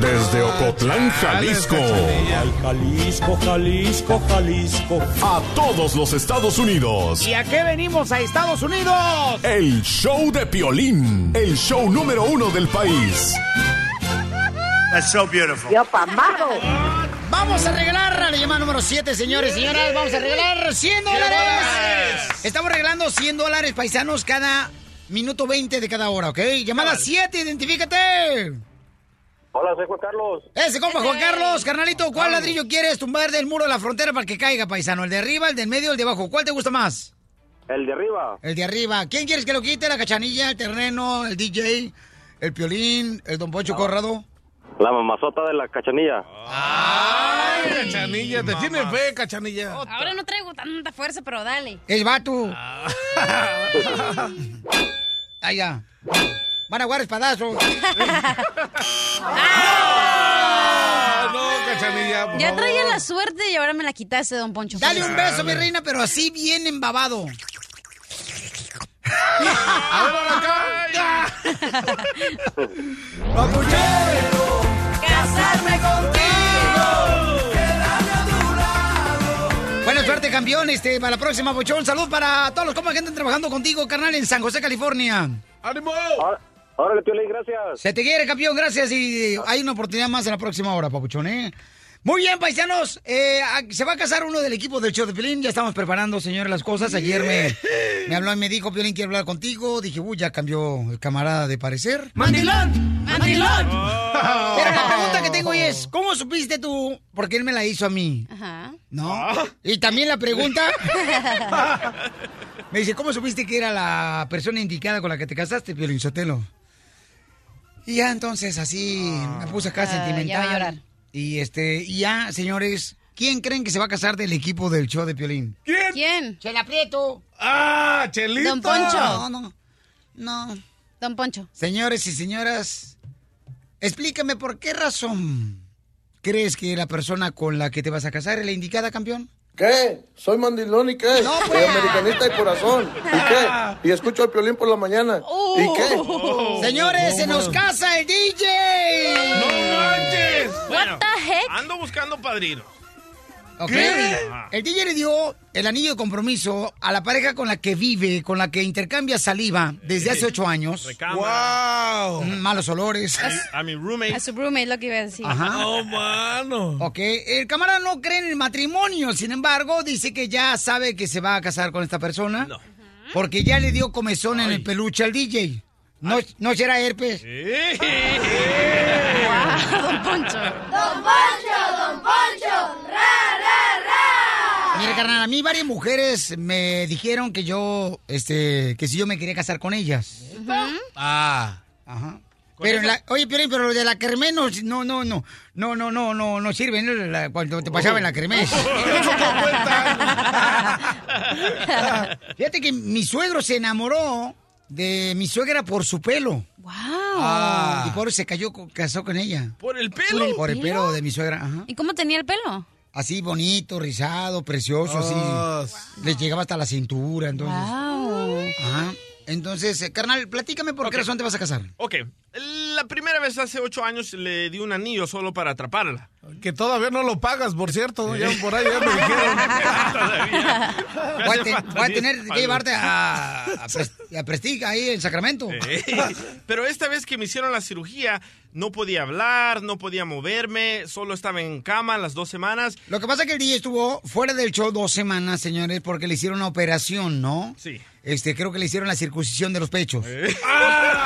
Desde Ocotlán, Jalisco. Ay, Jalisco, Jalisco, Jalisco. A todos los Estados Unidos. ¿Y a qué venimos a Estados Unidos? El show de Piolín. El show número uno del país. That's so beautiful. Yo pamado. Vamos a regalar la llamada número 7, señores y señoras. Vamos a regalar 100 dólares. Estamos regalando 100 dólares paisanos cada minuto 20 de cada hora, ¿ok? Llamada 7, identifícate. Hola, soy Juan Carlos. Ese compa, Juan Carlos, carnalito, ¿cuál ladrillo quieres tumbar del muro de la frontera para que caiga, paisano? ¿El de arriba, el del medio, el de abajo? ¿Cuál te gusta más? El de arriba. El de arriba. ¿Quién quieres que lo quite? ¿La cachanilla, el terreno, el DJ, el piolín, el don Poncho Corrado? La mamazota de la cachanilla. Ay, cachanilla, te tiene fe, cachanilla. Ahora no traigo tanta fuerza, pero dale. El vato. Ah, <laughs> ya. Van a jugar espadazos. <laughs> Ah, no, cachanilla. por Ya favor. traía la suerte y ahora me la quitaste, don Poncho. Dale un beso, mi reina, pero así bien embabado. <laughs> Casarme contigo. Buena suerte, campeón. Este, para la próxima, Bochón. Salud para todos los compas que están trabajando contigo, carnal, en San José, California. ¡Ánimo! Órale, Piolín, gracias. Se te quiere, campeón. Gracias. Y hay una oportunidad más en la próxima hora, papuchón, ¿eh? Muy bien, paisanos. Eh, a- se va a casar uno del equipo del show de Piolín. Ya estamos preparando, señores, las cosas. Ayer me, me habló y me dijo, Piolín, quiero hablar contigo. Dije, uy, ya cambió el camarada de parecer. ¡Mandilón! ¡Mandilón! <laughs> Pero la pregunta que tengo hoy es, ¿cómo supiste tú? Porque él me la hizo a mí. Ajá. ¿No? Y también la pregunta... <laughs> me dice, ¿cómo supiste que era la persona indicada con la que te casaste, Piolín Sotelo? Y ya entonces así me puse acá Ah, sentimental. ya va a llorar. Y este, y ya, señores, ¿quién creen que se va a casar del equipo del show de Piolín? ¿Quién? ¿Quién? Chela Prieto. ¡Ah, Chelito! Don Poncho. No, no, no. Don Poncho. Señores y señoras, explícame por qué razón crees que la persona con la que te vas a casar es la indicada, campeón. ¿Qué? Soy mandilón y qué? No, Soy pues. americanista de corazón. ¿Y qué? <laughs> Y escucho al piolín por la mañana. ¿Y qué? Señores, se No, nos man. casa el DJ. ¡No manches! Bueno, What the heck? ando buscando padrino. Ok. ¿Qué? El DJ le dio el anillo de compromiso a la pareja con la que vive, con la que intercambia saliva desde hace ocho años. Recámara. Mm, Malos olores. A mi roommate. A su roommate, lo que iba a decir. Ajá. ¡Oh, mano! Ok, el camarada no cree en el matrimonio, sin embargo, dice que ya sabe que se va a casar con esta persona. No. Porque ya le dio comezón en el peluche al DJ. No, no será herpes. Wow, don Poncho. Don Poncho, Don Poncho, ra, Mira, carnal, a mí varias mujeres me dijeron que yo, este, que si yo me quería casar con ellas. Ah. Ajá. Pero en la, oye, Piolín, pero lo de la kermés no, no, no, no, no, no, no, no, no sirve, ¿no? La- cuando te pasaba en la kermés. <laughs> <laughs> Fíjate que mi suegro se enamoró de mi suegra por su pelo. Wow. Ah. Y por eso se cayó, casó con ella. ¿Por el pelo? Por el pelo de mi suegra, ajá. ¿Y cómo tenía el pelo? Así bonito, rizado, precioso, Oh, así. Le llegaba hasta la cintura, entonces. Wow. Ajá. Entonces, eh, carnal, platícame por qué razón te vas a casar. Ok, la primera vez hace ocho años le di un anillo solo para atraparla. Que todavía no lo pagas, por cierto. Ya por ahí ya me dijeron. <laughs> Voy a, te- voy a tener que llevarte a, a, <laughs> Pres- a Prestige ahí en Sacramento. Eh, Pero esta vez que me hicieron la cirugía, no podía hablar, no podía moverme, solo estaba en cama las dos semanas. Lo que pasa es que el DJ estuvo fuera del show dos semanas, señores, porque le hicieron una operación, ¿no? Sí. Este, creo que le hicieron la circuncisión de los pechos. <laughs>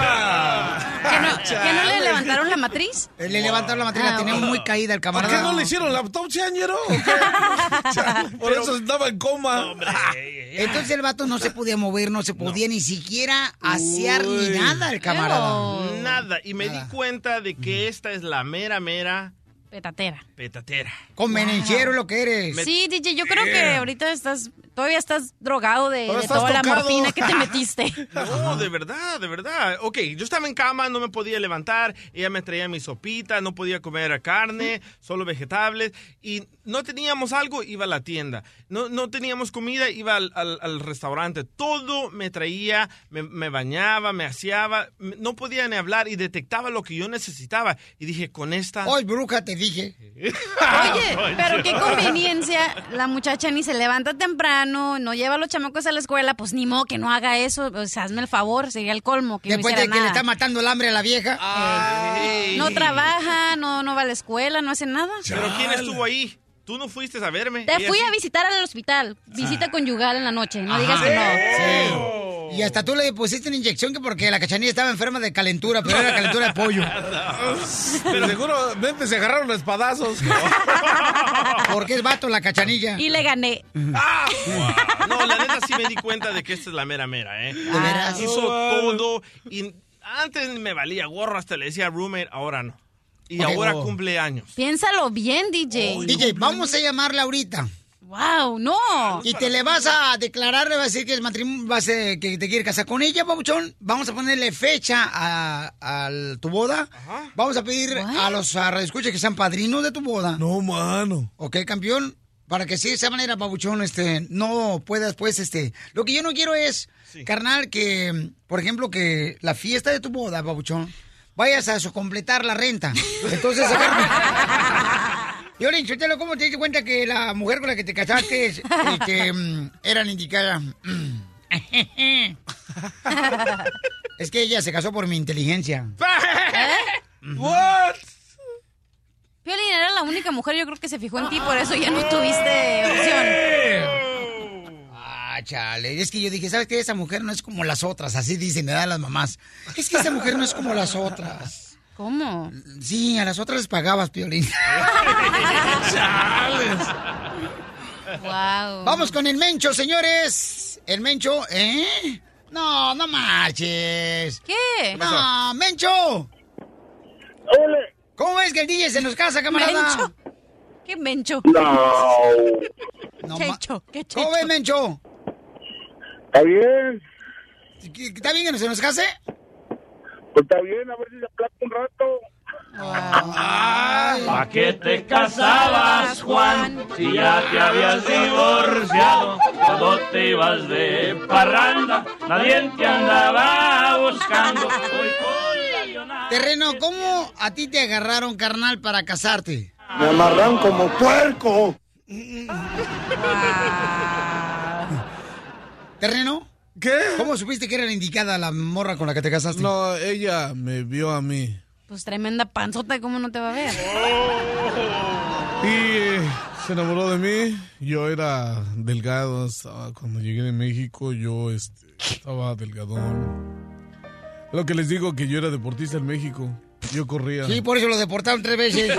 Ah. ¿Que no, que no le levantaron la matriz? Eh, Le levantaron la matriz, la Ah, tenía ok. muy caída el ¿Por camarada. qué no le hicieron la autopsia. <laughs> Por eso estaba en coma. Entonces el vato no se podía mover, no se podía ni siquiera asear ni nada el camarada. Nada. Y me di cuenta de que esta es la mera, mera Petatera. petatera. Convenenciero lo que eres. Sí, DJ, yo creo que ahorita estás, todavía estás drogado de, de estás toda la morfina que te metiste. <laughs> No, de verdad, de verdad. Ok, yo estaba en cama, no me podía levantar, ella me traía mi sopita, no podía comer carne, solo vegetales, y no teníamos algo, iba a la tienda. No, no teníamos comida, iba al, al- al restaurante. Todo me traía, me, me bañaba, me aseaba, no podía ni hablar y detectaba lo que yo necesitaba. Y dije, con esta... Hoy, bruja, te dije. <laughs> Oye, pero qué conveniencia, la muchacha ni se levanta temprano, no lleva a los chamacos a la escuela, pues ni modo que no haga eso, sea, hazme el favor, sería el colmo que Después no de que le está matando el hambre a la vieja. No trabaja, no, no va a la escuela, no hace nada. Pero ¿quién estuvo ahí? Tú no fuiste a verme. Te fui a visitar al hospital, visita conyugal en la noche, no digas que no. Sí. Y hasta tú le pusiste una inyección que porque la cachanilla estaba enferma de calentura, pero era calentura de pollo. <laughs> Pero seguramente se agarraron los espadazos. <laughs> Porque es vato la cachanilla. Y le gané. No, la neta sí me di cuenta de que esta es la mera mera, ¿eh? veras? Hizo Oh, todo y antes me valía gorro, hasta le decía roommate, ahora no. Y ahora Oh. cumple años. Piénsalo bien, DJ. DJ, vamos a llamarla ahorita. Wow, no. Y te le vas a declarar, le vas a decir que es matrimonio, vas a- que te quiere casar con ella, papuchón. Vamos a ponerle fecha a, a tu boda. Vamos a pedir a los a radioescuchas que sean padrinos de tu boda. No, mano. Ok, campeón. Para que sí, de esa manera, papuchón, este, no puedas, pues, este. Lo que yo no quiero es, carnal, que, por ejemplo, que la fiesta de tu boda, papuchón, vayas a completar la renta. <laughs> Entonces, Yo le Chotelo, ¿cómo te diste cuenta que la mujer con la que te casaste este, <laughs> mm, era la indicada? <laughs> Es que ella se casó por mi inteligencia. What? Piolín era la única mujer, yo creo que se fijó en ti, por eso ya no tuviste opción. Ah, chale. Es que yo dije, ¿sabes qué? Esa mujer no es como las otras. Así dicen, me dan las mamás. Es que esa mujer no es como las otras. ¿Cómo? Sí, a las otras les pagabas, Piolín. <laughs> Wow. Vamos con el Mencho, señores. El Mencho, ¿eh? No, no marches. ¿Qué? No, Mencho. ¿Cómo ves que el DJ se nos casa, camarada? Mencho. ¿Qué mencho? No, ¿Qué ma- hecho? ¿Qué ¿Cómo ves, Mencho? Está bien, ¿Está bien que se nos case? Pues está bien, a ver si se aplaca un rato. ¿Pa' qué te casabas, Juan? Si ya te habías divorciado, todo te ibas de parranda, nadie te andaba buscando. Terreno, ¿cómo a ti te agarraron, carnal, para casarte? Me amarran como puerco. ¿Terreno? ¿Qué? ¿Cómo supiste que era la indicada la morra con la que te casaste? No, ella me vio a mí. Pues tremenda panzota, ¿cómo no te va a ver? Y eh, se enamoró de mí. Yo era delgado. estaba- cuando llegué de México, yo este, estaba delgadón. Lo que les digo que yo era deportista en México. Yo corría. Sí, por eso lo deportaron tres veces. <laughs>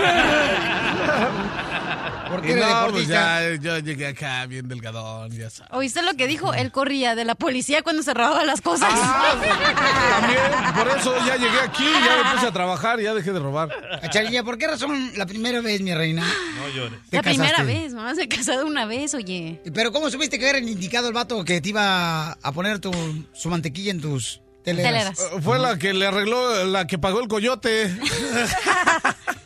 Porque era no, pues ya, yo llegué acá bien delgadón, ya sabes. ¿Oíste lo que dijo? Él corría de la policía cuando se robaban las cosas. Ah, <laughs> También, por eso ya llegué aquí, ya me puse a trabajar, ya dejé de robar. Cacharilla, ¿por qué razón la primera vez, mi reina? No llores. te la primera vez, mamá se ha casado una vez, oye. Pero ¿cómo supiste que era el indicado el vato que te iba a poner tu, su mantequilla en tus teleras? Teleras. Eh, Fue la que le arregló, la que pagó el coyote. <laughs>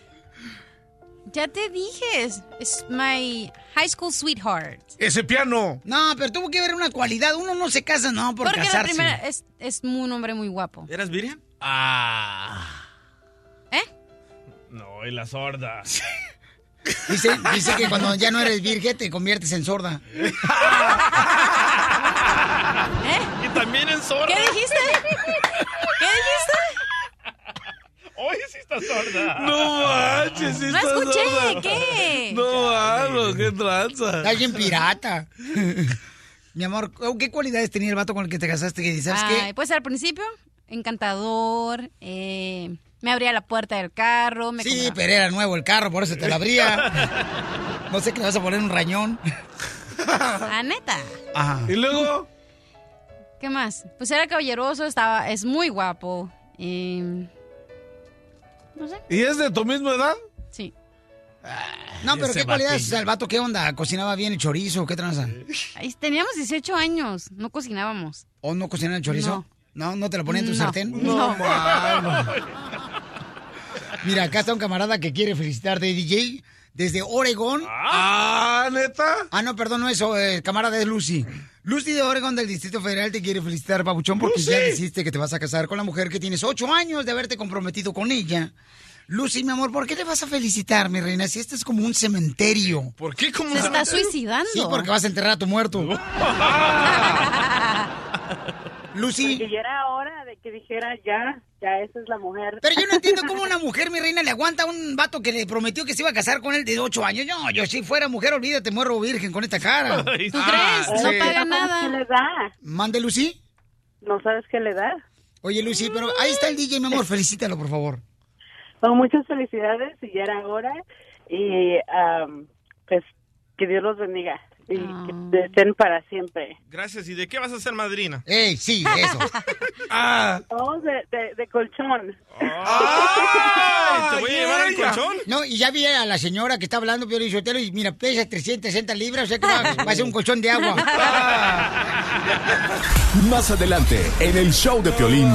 Ya te dije, es- my high school sweetheart. Ese piano. No, pero tuvo que ver una cualidad. Uno no se casa, no, por Porque la casarse. primera es, es un hombre muy guapo. ¿Eras virgen? Ah. ¿Eh? No, y la sorda. <laughs> Dice, dice que cuando ya no eres virgen te conviertes en sorda. <laughs> ¿Eh? Y también en sorda. ¿Qué dijiste? ¿Qué dijiste? Está sorda. No manches, sí No está escuché, sorda. ¿qué? No, mano, qué tranza. Está bien pirata. <laughs> Mi amor, ¿qué cualidades tenía el vato con el que te casaste? Que dices, ¿sabes Ay, qué? pues al principio encantador, eh, me abría la puerta del carro. Me Sí, compraba- pero era nuevo el carro, por eso te lo abría. <laughs> No sé que le vas a poner un rañón. Ah, neta. Ajá. ¿Y luego? ¿Qué más? Pues era caballeroso, estaba, es muy guapo. Y... No sé. ¿Y es de tu misma edad? Sí. No, pero ¿qué cualidades? batillo. O sea, el vato, ¿qué onda? ¿Cocinaba bien el chorizo? ¿Qué tranza? Teníamos 18 años, no cocinábamos. ¿O no cocinaba el chorizo? No. ¿No, te lo ponían en tu No. sartén? No. <laughs> mano. Mira, acá está un camarada que quiere felicitarte, DJ, desde Oregón. Ah, ¿neta? Ah, no, perdón, no eso, el camarada es Lucy. Lucy de Oregón del Distrito Federal te quiere felicitar, Pabuchón, porque Lucy. ya decidiste que te vas a casar con la mujer que tienes ocho años de haberte comprometido con ella. Lucy, mi amor, ¿por qué te vas a felicitar, mi reina? Si este es como un cementerio. ¿Por qué como Se está suicidando. Sí, porque vas a enterrar a tu muerto. <laughs> Lucy. Porque ya era hora de que dijera ya, ya esa es la mujer. Pero yo no entiendo cómo una <laughs> mujer, mi reina, le aguanta a un vato que le prometió que se iba a casar con él de ocho años. No, yo si fuera mujer, olvídate, muero virgen con esta cara. <laughs> ¿Tú crees? no sí. paga ¿No sabes qué nada. le da? Mande, Lucy. ¿No sabes qué le da? Oye, Lucy, pero ahí está el DJ, mi amor, felicítalo, por favor. Bueno, muchas felicidades y ya era hora. Y pues que Dios los bendiga y que estén para siempre. Gracias. ¿Y de qué vas a ser madrina? ¡Ey, sí, eso! <laughs> ah. Vamos de, de, de colchón. Ay, ¿Te voy a llevar al yeah. colchón? No, y ya vi a la señora que está hablando, Pio Lizotelo, y mira, pesa 360 libras, o sea que va, va a ser un colchón de agua. Más adelante, en el show de Piolín.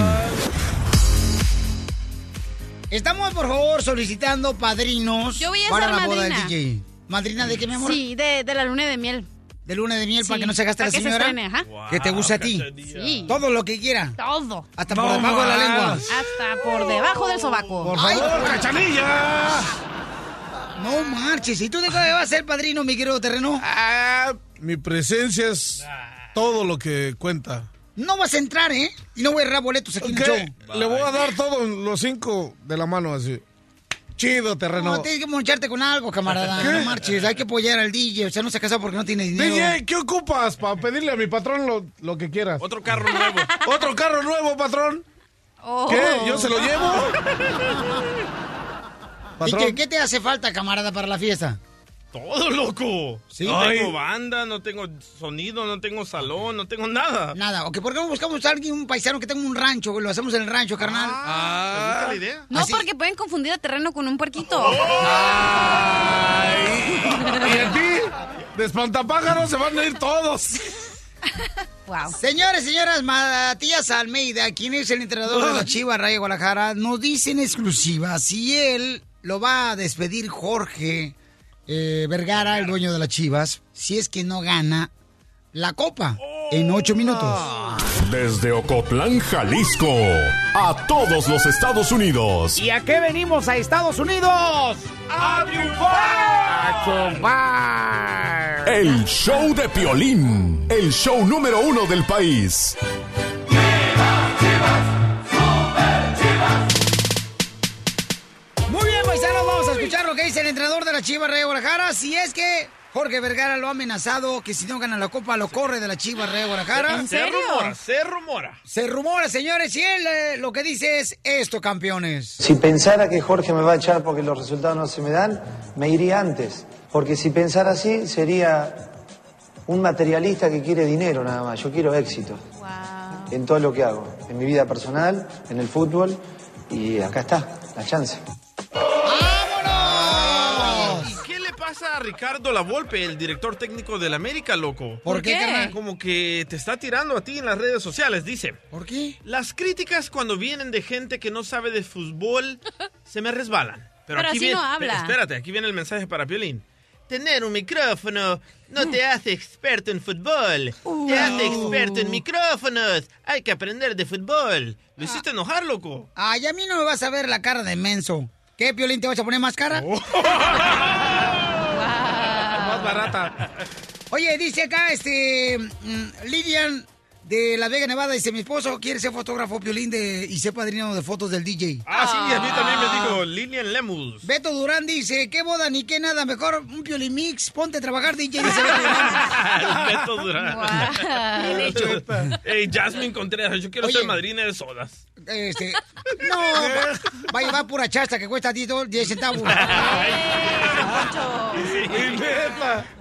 Estamos, por favor, solicitando padrinos Yo voy a para ser la boda del madrina. DJ. ¿Madrina de qué, mi amor? Sí, de, de la luna de miel. De luna de miel para que no se gaste la que se señora. estrene, ajá. Que te guste a ti. Sí. Todo lo que quiera. Todo. Hasta por debajo de la lengua. Hasta por debajo del sobaco. Por favor, cachanilla. No marches. ¿Y tú de qué vas a ser padrino, mi querido terreno? Ah, mi presencia es todo lo que cuenta. No vas a entrar, ¿eh? Y no voy a errar boletos aquí en el show. Le voy a dar todos los cinco de la mano así. Chido, terreno. No, tienes que moncharte con algo, camarada. ¿Qué? No marches. Hay que apoyar al DJ. O sea, no se ha casado porque no tiene dinero. DJ, ¿qué ocupas para pedirle a mi patrón lo, lo que quieras? Otro carro nuevo. <laughs> ¿Otro carro nuevo, patrón? Oh. ¿Qué? ¿Yo se lo llevo? ¿Y qué te hace falta, camarada, para la fiesta? Todo loco. Sí. No Ay. tengo banda, no tengo sonido, no tengo salón, no tengo nada. Nada. ¿O que por qué no buscamos a alguien, un paisano que tenga un rancho? Lo hacemos en el rancho, carnal. ¿Te gusta la idea? No, porque pueden confundir a terreno con un puerquito. ¿Y a ti? De espantapájaros se van a ir todos. Wow. Señores, señoras, Matías Almeida, quien es el entrenador de la Chiva Raya Guadalajara, nos dice en exclusiva si él lo va a despedir Jorge eh, Vergara, el dueño de las Chivas, si es que no gana la copa en ocho minutos. Desde Ocotlán, Jalisco, a todos los Estados Unidos. ¿Y a qué venimos a Estados Unidos? ¡A triunfar! ¡A chupar! El show de Piolín, el show número uno del país. Que dice el entrenador de la Chiva Raya Guadalajara. Si es que Jorge Vergara lo ha amenazado que si no gana la copa lo corre de la Chiva Raya Guadalajara. Se rumora, se rumora. Se rumora, señores, y él eh, lo que dice es esto, campeones. Si pensara que Jorge me va a echar porque los resultados no se me dan, me iría antes. Porque si pensara así, sería un materialista que quiere dinero nada más. Yo quiero éxito en todo lo que hago, en mi vida personal, en el fútbol, y acá está, la chance. Pasa a Ricardo Lavolpe, el director técnico del América, loco? ¿Por qué. Como que te está tirando a ti en las redes sociales, dice. ¿Por qué? Las críticas cuando vienen de gente que no sabe de fútbol <laughs> se me resbalan. Pero, Pero aquí así viene, no habla. Espérate, aquí viene el mensaje para Piolín. Tener un micrófono no te hace experto en fútbol. Te hace experto en micrófonos. Hay que aprender de fútbol. Lo hiciste enojar, loco. Ay, a mí no me vas a ver la cara de menso. ¿Qué, Piolín, te vas a poner más cara? <laughs> Oye, dice acá, este, mm, Lidian de Las Vegas, Nevada. Dice, mi esposo quiere ser fotógrafo Piolín de, y ser padrino de fotos del DJ. Ah, sí, a mí también me dijo Lilian Lemus. Beto Durán dice, qué boda ni qué nada, mejor un Piolín Mix, ponte a trabajar DJ. Dice Beto Durán. <laughs> Beto Durán. Bien hecho. Ey, Jasmine Contreras, yo quiero Oye. ser madrina de sodas. Este, no, va, va a llevar pura chasta que cuesta 10, do- 10 centavos. <laughs>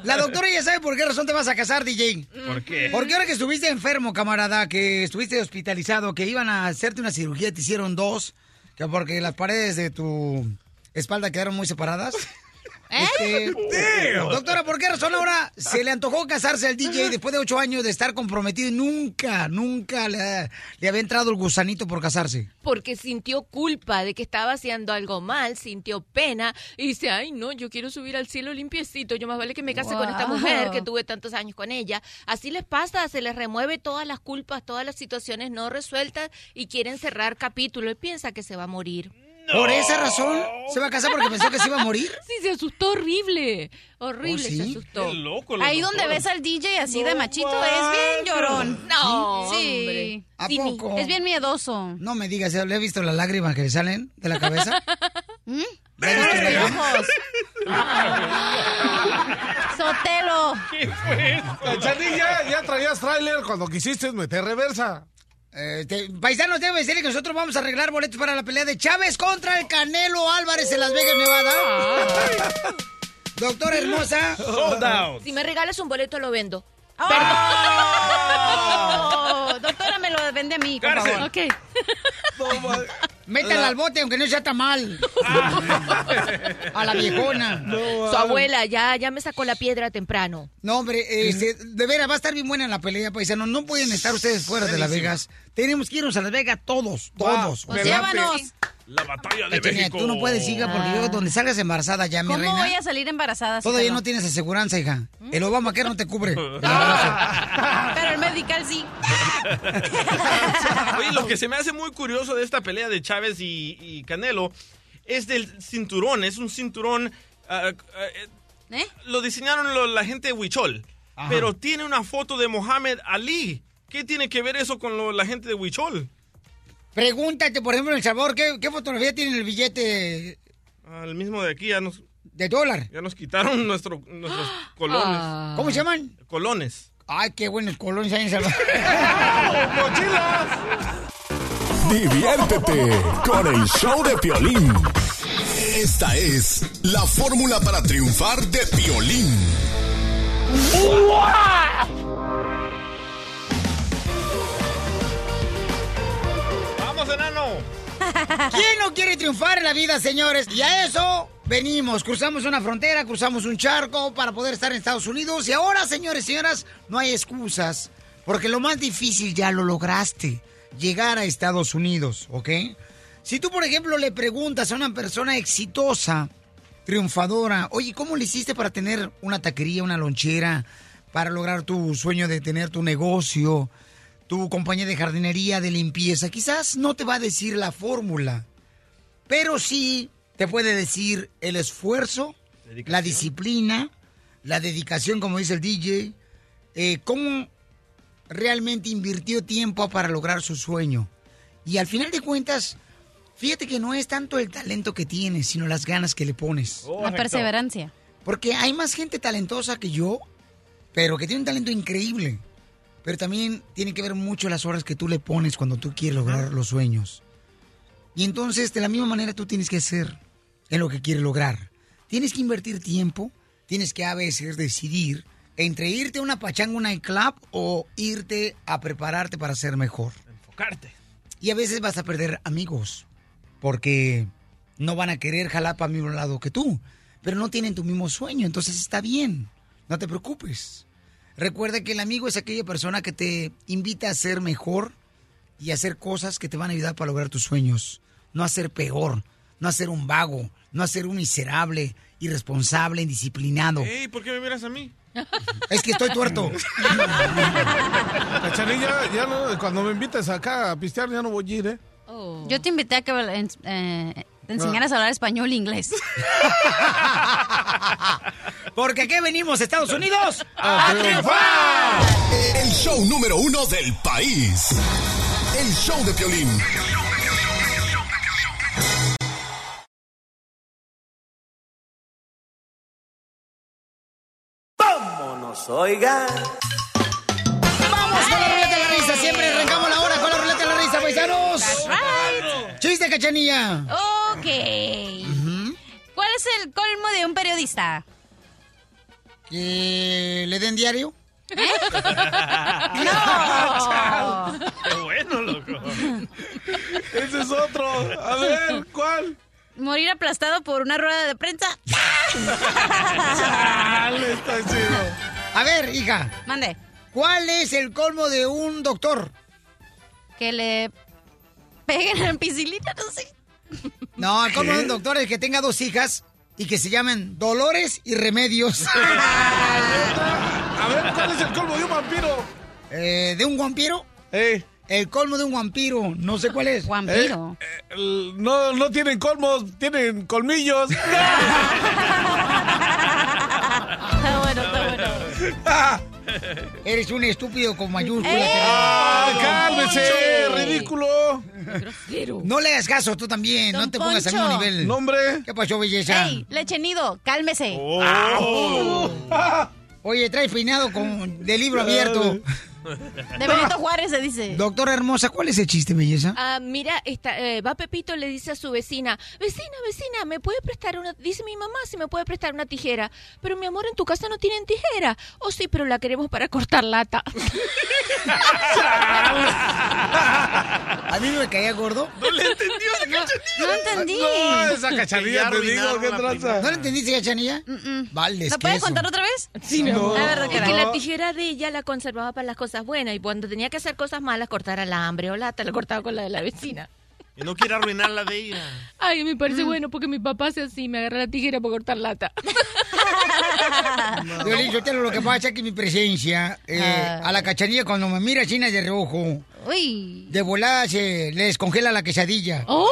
La doctora ya sabe por qué razón te vas a casar, DJ. ¿Por qué? Porque ahora que estuviste enfermo, camarada, que estuviste hospitalizado, que iban a hacerte una cirugía, te hicieron dos, que porque las paredes de tu espalda quedaron muy separadas. <laughs> Este, Damn. doctora, ¿por qué razón ahora se le antojó casarse al DJ después de ocho años de estar comprometido y nunca, nunca le, le había entrado el gusanito por casarse? Porque sintió culpa de que estaba haciendo algo mal, sintió pena y dice, ay no, yo quiero subir al cielo limpiecito, yo más vale que me case con esta mujer que tuve tantos años con ella. Así les pasa, se les remueve todas las culpas, todas las situaciones no resueltas y quieren cerrar capítulo y piensa que se va a morir. ¿Por esa razón se va a casar porque pensó que se iba a morir? <laughs> Sí, se asustó horrible, horrible ¿Oh, sí? se asustó. Qué loco, Ahí donde ves al DJ así de machito es bien llorón. No, sí. hombre. ¿A Sí, poco? Es bien miedoso. No me digas, ¿le he visto las lágrimas que le salen de la cabeza? <laughs> ¿Mm? De los piojos. Sotelo. Cachanilla, ya traías tráiler cuando quisiste meter reversa. Este, paisanos, debe decirle que nosotros vamos a arreglar boletos para la pelea de Chávez contra el Canelo Álvarez en Las Vegas, Nevada. <laughs> Doctora hermosa. Sold out. Si me regalas un boleto lo vendo. Oh, <laughs> <laughs> doctora, me lo vende a mí, por Cárcel. favor. Ok. Métala al bote, aunque no sea tan mal. A la viejona. Su abuela ya, ya me sacó la piedra temprano. No, hombre, este, de veras, va a estar bien buena la pelea, paisanos. No pueden estar ustedes fuera de Las Vegas. Tenemos que irnos a Las Vegas todos, todos. Pues llévanos. La batalla de Cachanilla, México. tú no puedes ir, hija, porque yo donde salgas embarazada ya, mi ¿Cómo reina. voy a salir embarazada? si Todavía te lo- no tienes aseguranza, hija. El Obama que no te cubre. <laughs> Pero el medical sí. <laughs> <laughs> Oye, lo que se me hace muy curioso de esta pelea de Chávez y, y Canelo es del cinturón. Es un cinturón. ah, ah, eh, ¿Eh? Lo diseñaron lo- la gente de Huichol. Ajá. Pero tiene una foto de Mohamed Ali. ¿Qué tiene que ver eso con lo- la gente de Huichol? Pregúntate, por ejemplo, en El Salvador, ¿qué, qué fotografía tiene el billete Al mismo de aquí ya nos, de dólar? ya nos quitaron nuestro, nuestros <gasps> colones. Ah. ¿Cómo se llaman? Colones. Ay, qué buenos colones hay en Salvador. <laughs> Diviértete con el show de Piolín. Esta es la fórmula para triunfar de Piolín. ¡Vamos, enano! ¿Quién no quiere triunfar en la vida, señores? Y a eso venimos. Cruzamos una frontera, cruzamos un charco para poder estar en Estados Unidos. Y ahora, señores y señoras, no hay excusas. Porque lo más difícil ya lo lograste. Llegar a Estados Unidos, ¿ok? Si tú, por ejemplo, le preguntas a una persona exitosa, triunfadora, oye, ¿cómo le hiciste para tener una taquería, una lonchera, para lograr tu sueño de tener tu negocio, tu compañía de jardinería, de limpieza? Quizás no te va a decir la fórmula, pero sí te puede decir el esfuerzo, la disciplina, la dedicación, como dice el DJ, eh, cómo realmente invirtió tiempo para lograr su sueño. Y al final de cuentas, fíjate que no es tanto el talento que tienes, sino las ganas que le pones. La perseverancia. Porque hay más gente talentosa que yo, pero que tiene un talento increíble. Pero también tiene que ver mucho las horas que tú le pones cuando tú quieres lograr los sueños. Y entonces, de la misma manera, tú tienes que hacer en lo que quieres lograr. Tienes que invertir tiempo, tienes que a veces decidir entre irte a una pachanga, un nightclub o irte a prepararte para ser mejor. Enfocarte. Y a veces vas a perder amigos porque no van a querer jalar para el mismo lado que tú, pero no tienen tu mismo sueño, entonces está bien, no te preocupes. Recuerda que el amigo es aquella persona que te invita a ser mejor y a hacer cosas que te van a ayudar para lograr tus sueños, no a ser peor, no a ser un vago, no a ser un miserable, irresponsable, indisciplinado. Ey, ¿por qué me miras a mí? Es que estoy tuerto. <laughs> Cachanilla, ya no, cuando me invites acá a pistear ya no voy a ir, ¿eh? Yo te invité a que eh, te enseñaras a hablar español e inglés. <laughs> Porque aquí venimos, Estados Unidos, ¡A triunfar! El show número uno del país. El show de Piolín. Vámonos, oiga. ¡Vamos con la ruleta de la risa! Siempre arrancamos la hora con la ruleta de la risa, paisanos. ¡Chiste, cachanilla! Ok. ¿Cuál es el colmo de un periodista? ¿Que le den diario? <laughs> ¡No! Qué bueno, loco. Ese es otro. A ver, ¿cuál? Morir aplastado por una rueda de prensa. <laughs> Chale, está chido. A ver, hija. Mande. ¿Cuál es el colmo de un doctor? Que le peguen en piscilita, no sé. No, el colmo de un doctor es que tenga dos hijas y que se llamen Dolores y Remedios. <laughs> A ver, ¿cuál es el colmo de un vampiro? Eh, ¿De un vampiro? Eh. El colmo de un vampiro, no sé cuál es. Vampiro. Eh, el- no, no tienen colmos, tienen colmillos. <laughs> Está bueno, está bueno. <laughs> Eres un estúpido con mayúsculas. ¡Ah, cálmese! Poncho! ¡Ridículo! No le hagas caso tú también, no te pongas al mismo nivel. ¿Nombre? ¿Qué pasó, belleza? ¡Ey, lechenido! ¡Cálmese! Oh. Oye, traes peinado con de libro abierto. De Benito Juárez se dice. Doctora hermosa, ¿cuál es el chiste, belleza? Ah, mira, esta, eh, va Pepito, le dice a su vecina, vecina, vecina, ¿me puede prestar una? Dice mi mamá si me puede prestar una tijera. Pero mi amor, en tu casa no tienen tijera. Oh, sí, pero la queremos para cortar lata. <laughs> <laughs> A mí me caía gordo. No le entendió esa cachanilla. No entendí. No, esa cachanilla te digo, ¿qué la tranza? ¿No le entendiste, cachanilla? Vale, es ¿Lo que puede eso. contar otra vez? Sí, mi amor. A ver, ¿de qué Es era? que la tijera de ella la conservaba para las cosas buenas y cuando tenía que hacer cosas malas, cortar alambre o lata, la cortaba con la de la vecina. Y no quiere arruinar la de ella. Ay, me Mm. parece bueno porque mi papá hace así, me agarra la tijera para cortar lata. <laughs> Violín, yo te lo que pasa es que mi presencia eh, Ah. a la cachanilla cuando me mira china de reojo, Uy. de volada se le descongela la quesadilla. Oh.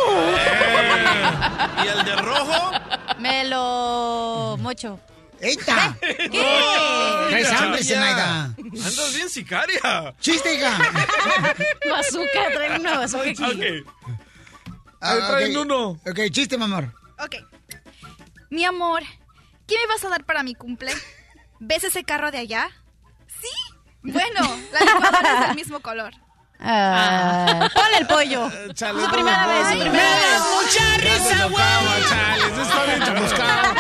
¿Y el de rojo? Me lo mocho. ¡Eita! ¿Qué? Traes hambre. Zenaida. Andas bien sicaria. ¡Chiste, hija! <laughs> Bazooka, trae una bazooka aquí. Ok. Ah, Ahí traen ok. uno. Ok, chiste, mi amor. Ok. Mi amor, ¿qué me vas a dar para mi cumple? ¿Ves ese carro de allá? Sí. Bueno, la licuadora es del mismo color. Ah, ponle el pollo. Chale, Su primera vez, su primera vez. ¡Mucha enojaba, chales, está bien chamuscado.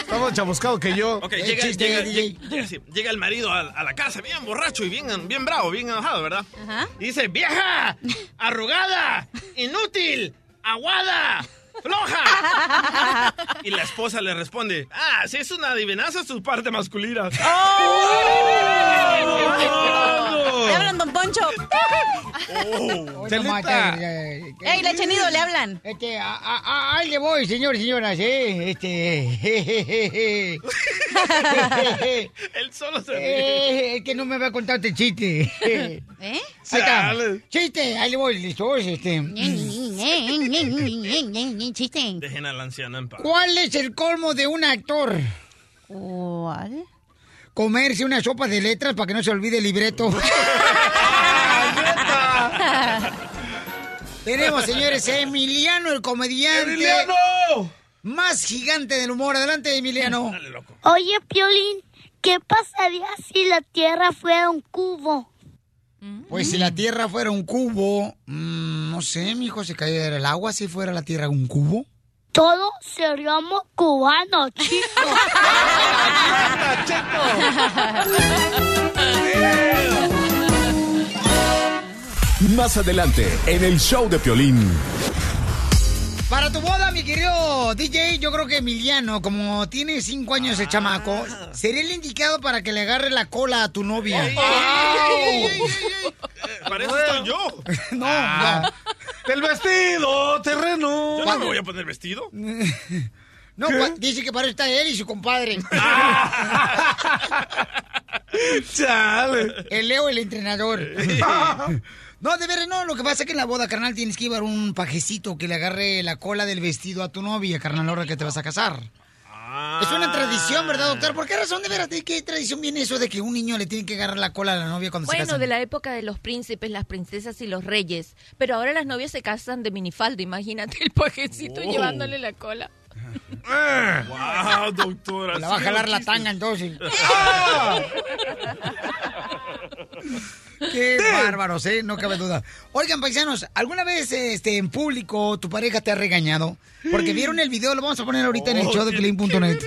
Está más chamuscado que yo. Ok, Eh, llega, chiste, llega, DJ. llega- llega- sí, llega el marido a, a la casa bien borracho y bien, bien bravo, bien enojado, ¿verdad? Ajá. Y dice, vieja, arrugada, inútil, aguada, floja. <laughs> Y la esposa le responde, ah, si es una adivinanza, es su parte masculina. Le hablan, don Poncho. Eh, eh, Ey, lechenido, le hablan. Este, a- a- a- ahí le voy, señores y señoras, eh. Este. <laughs> Él solo se ríe. Eh, es que no me va a contar este chiste. ¿Eh? Ahí está. Chiste, ahí le voy, listo. Este. Chiste. Dejen a la anciana en paz. ¿Cuál es el colmo de un actor? ¿Cuál? Comerse una sopa de letras para que no se olvide el libreto. <laughs> Tenemos, señores, a Emiliano, el comediante. ¡Emiliano! Más gigante del humor. Adelante, Emiliano. Dale, loco. Oye, Piolín, ¿qué pasaría si la Tierra fuera un cubo? Pues si la Tierra fuera un cubo, mm, no sé, mijo, se cayera el agua si fuera la Tierra un cubo. Todos seríamos cubanos, chicos. Más adelante, en el show de Piolín. Para tu boda, mi querido DJ, yo creo que Emiliano, como tiene cinco años el chamaco, sería el indicado para que le agarre la cola a tu novia. Ey, ey, ey, Para eso estoy yo. <laughs> No, Ah. no. ¡El vestido, terreno! Yo no me voy a poner vestido. <laughs> No, pa- dice que para eso está él y su compadre. <laughs> ¡Chale! El Leo, el entrenador. No, de veras, no. Lo que pasa es que en la boda, carnal, tienes que llevar un pajecito que le agarre la cola del vestido a tu novia, carnal, ahora que te vas a casar. Es una tradición, ¿verdad, doctor? ¿Por qué razón de veras? ¿De qué tradición viene eso de que un niño le tiene que agarrar la cola a la novia cuando se Bueno, casan? de la época de los príncipes, las princesas y los reyes. Pero ahora las novias se casan de minifalda. Imagínate el pajecito Oh. llevándole la cola. <laughs> Wow, <laughs> doctora. La va a jalar la tanga entonces. <laughs> Qué bárbaros, ¿eh? No cabe duda. Oigan, paisanos, ¿alguna vez este, en público tu pareja te ha regañado? Porque vieron el video, lo vamos a poner ahorita en el Oh, show de Pelín.net.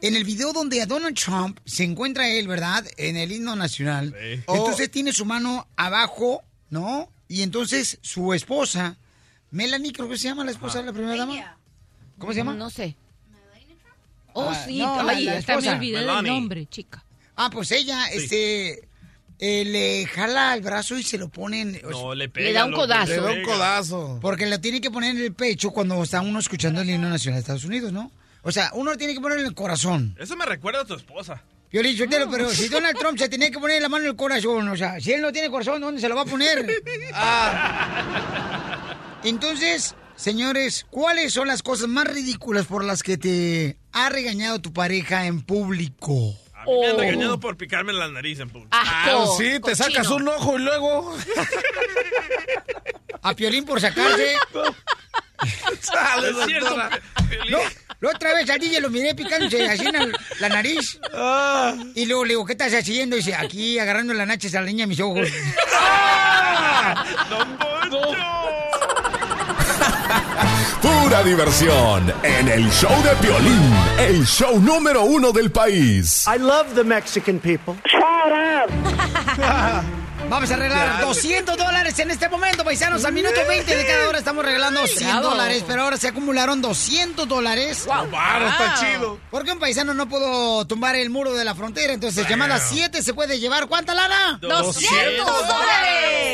En el video donde a Donald Trump se encuentra él, ¿verdad? En el himno nacional. Sí. Entonces tiene su mano abajo, ¿no? Y entonces su esposa, Melanie, creo que se llama la esposa de la primera dama. ¿Cómo se llama? No sé. Oh, Ah, sí. no, la- Ay, la hasta me olvidé del nombre, chica. Ah, pues ella, este, eh, le jala el brazo y se lo ponen. o No, sea, le pega. Le da un codazo. Le da un codazo. Porque lo tiene que poner en el pecho cuando está uno escuchando el himno nacional de Estados Unidos, ¿no? O sea, uno lo tiene que poner en el corazón. Eso me recuerda a tu esposa. Yo le digo, pero si Donald Trump se tenía que poner la mano en el corazón, o sea, si él no tiene corazón, ¿dónde se lo va a poner? <laughs> Ah. Entonces, señores, ¿cuáles son las cosas más ridículas por las que te ha regañado tu pareja en público? A mí me han Oh. regañado por picarme la nariz en público. Ah, sí, te cochino. sacas un ojo y luego. <laughs> A Piolín por sacarse. <laughs> Sale, Es cierto. No, la otra vez al DJ lo miré picándose así en la, la nariz. Ah. Y luego le digo, ¿qué estás haciendo? Y dice, aquí agarrando la nacha a la niña a mis ojos. <laughs> ¡Don Poncho! Pura diversión en el show de Piolín, el show número uno del país. I love the Mexican people. <laughs> Vamos a regalar 200 dólares en este momento, paisanos. Al minuto 20 de cada hora estamos regalando 100 bravo. dólares, pero ahora se acumularon 200 dólares. Claro, está chido. Porque un paisano no pudo tumbar el muro de la frontera, entonces llamada 7 se puede llevar. ¿Cuánta lana? ¡200 dólares!